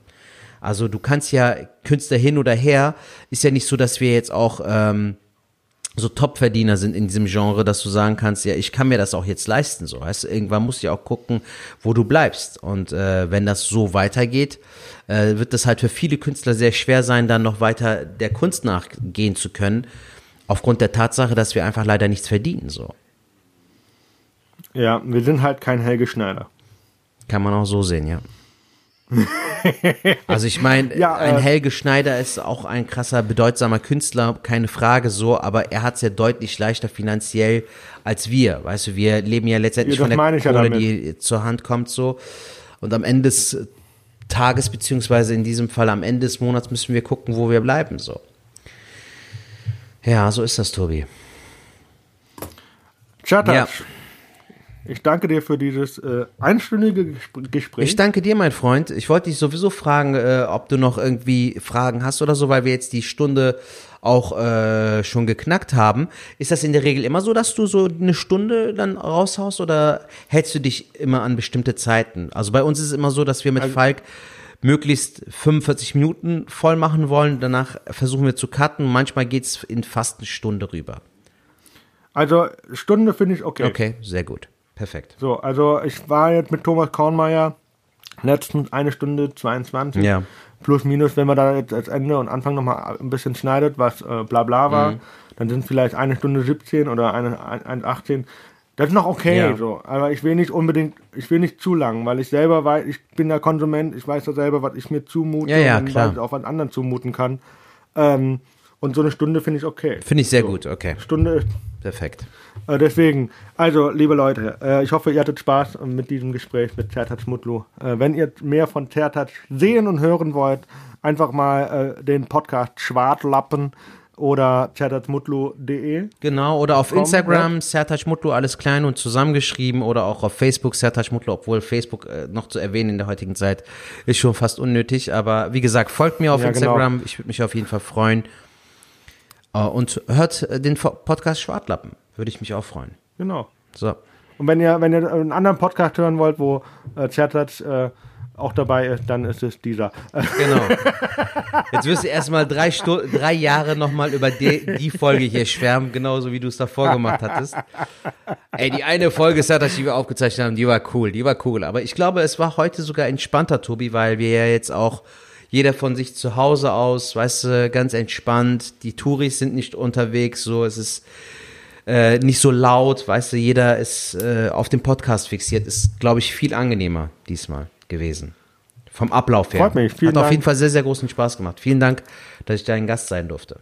Also du kannst ja Künstler hin oder her, ist ja nicht so, dass wir jetzt auch ähm, so Topverdiener sind in diesem Genre, dass du sagen kannst, ja, ich kann mir das auch jetzt leisten, so. Weißt du, irgendwann musst du ja auch gucken, wo du bleibst. Und äh, wenn das so weitergeht, äh, wird das halt für viele Künstler sehr schwer sein, dann noch weiter der Kunst nachgehen zu können, aufgrund der Tatsache, dass wir einfach leider nichts verdienen, so. Ja, wir sind halt kein Helge Schneider. Kann man auch so sehen, ja. Also ich meine, Ja, ein äh, Helge Schneider ist auch ein krasser, bedeutsamer Künstler, keine Frage so, aber er hat es ja deutlich leichter finanziell als wir. Weißt du, wir leben ja letztendlich Ja, von der ja Kohle, damit. die zur Hand kommt so. Und am Ende des Tages, beziehungsweise in diesem Fall am Ende des Monats müssen wir gucken, wo wir bleiben so. Ja, so ist das, Tobi. Chattatsch, Ja. Ich danke dir für dieses äh, einstündige Gespr- Gespräch. Ich danke dir, mein Freund. Ich wollte dich sowieso fragen, äh, ob du noch irgendwie Fragen hast oder so, weil wir jetzt die Stunde auch äh, schon geknackt haben. Ist das in der Regel immer so, dass du so eine Stunde dann raushaust oder hältst du dich immer an bestimmte Zeiten? Also bei uns ist es immer so, dass wir mit Falk möglichst 45 Minuten voll machen wollen. Danach versuchen wir zu cutten. Manchmal geht's in fast eine Stunde rüber. Also, Stunde finde ich okay. Okay, sehr gut. Perfekt. So, also ich war jetzt mit Thomas Kornmeier letztens eine Stunde 22. Ja. Plus, minus, wenn man da jetzt als Ende und Anfang nochmal ein bisschen schneidet, was äh, bla bla Mhm. war, dann sind vielleicht eine Stunde 17 oder eine, ein, ein 18. Das ist noch okay, Ja. so. Aber ich will nicht unbedingt, ich will nicht zu lang, weil ich selber weiß, ich bin der Konsument, ich weiß ja selber, was ich mir zumute Ja, ja, und klar. was ich auch was anderen zumuten kann. Ähm, und so eine Stunde finde ich okay. Finde ich sehr gut. Okay, Stunde ist perfekt. äh, deswegen, also liebe Leute, äh, ich hoffe, ihr hattet Spaß mit diesem Gespräch mit Zertat Mutlu. Äh, wenn ihr mehr von Zertat sehen und hören wollt, einfach mal äh, den Podcast Schwartlappen oder zertatmutlu.de. Genau, oder auf Instagram Sertac Mutlu, alles klein und zusammengeschrieben oder auch auf Facebook Sertac Mutlu, obwohl Facebook äh, noch zu erwähnen in der heutigen Zeit ist schon fast unnötig, aber wie gesagt, folgt mir auf Ja, genau. Instagram, ich würde mich auf jeden Fall freuen. Äh, und hört äh, den Podcast Schwartlappen, würde ich mich auch freuen. Genau. So. Und wenn ihr, wenn ihr einen anderen Podcast hören wollt, wo äh, Zertat äh, auch dabei ist, dann ist es dieser. Genau. Jetzt wirst du erstmal drei, Stu drei Jahre nochmal über die, die Folge hier schwärmen, genauso wie du es davor gemacht hattest. Ey, die eine Folge, Sertac, die wir aufgezeichnet haben, die war cool, die war cool. Aber ich glaube, es war heute sogar entspannter, Tobi, weil wir ja jetzt auch jeder von sich zu Hause aus, weißt du, ganz entspannt. Die Touris sind nicht unterwegs, so, es ist äh, nicht so laut, weißt du, jeder ist äh, auf dem Podcast fixiert. Ist, glaube ich, viel angenehmer diesmal gewesen. Vom Ablauf her. Freut mich, vielen Hat auf Dank. jeden Fall sehr, sehr großen Spaß gemacht. Vielen Dank, dass ich dein Gast sein durfte.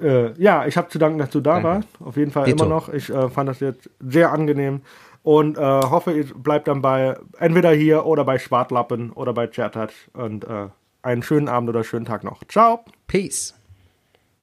Äh, ja, ich habe zu danken, dass du da Danke. warst. Auf jeden Fall Dito. immer noch. Ich äh, fand das jetzt sehr angenehm und äh, hoffe, ihr bleibt dann bei entweder hier oder bei Schwartlappen oder bei Chattat und äh, einen schönen Abend oder schönen Tag noch. Ciao. Peace.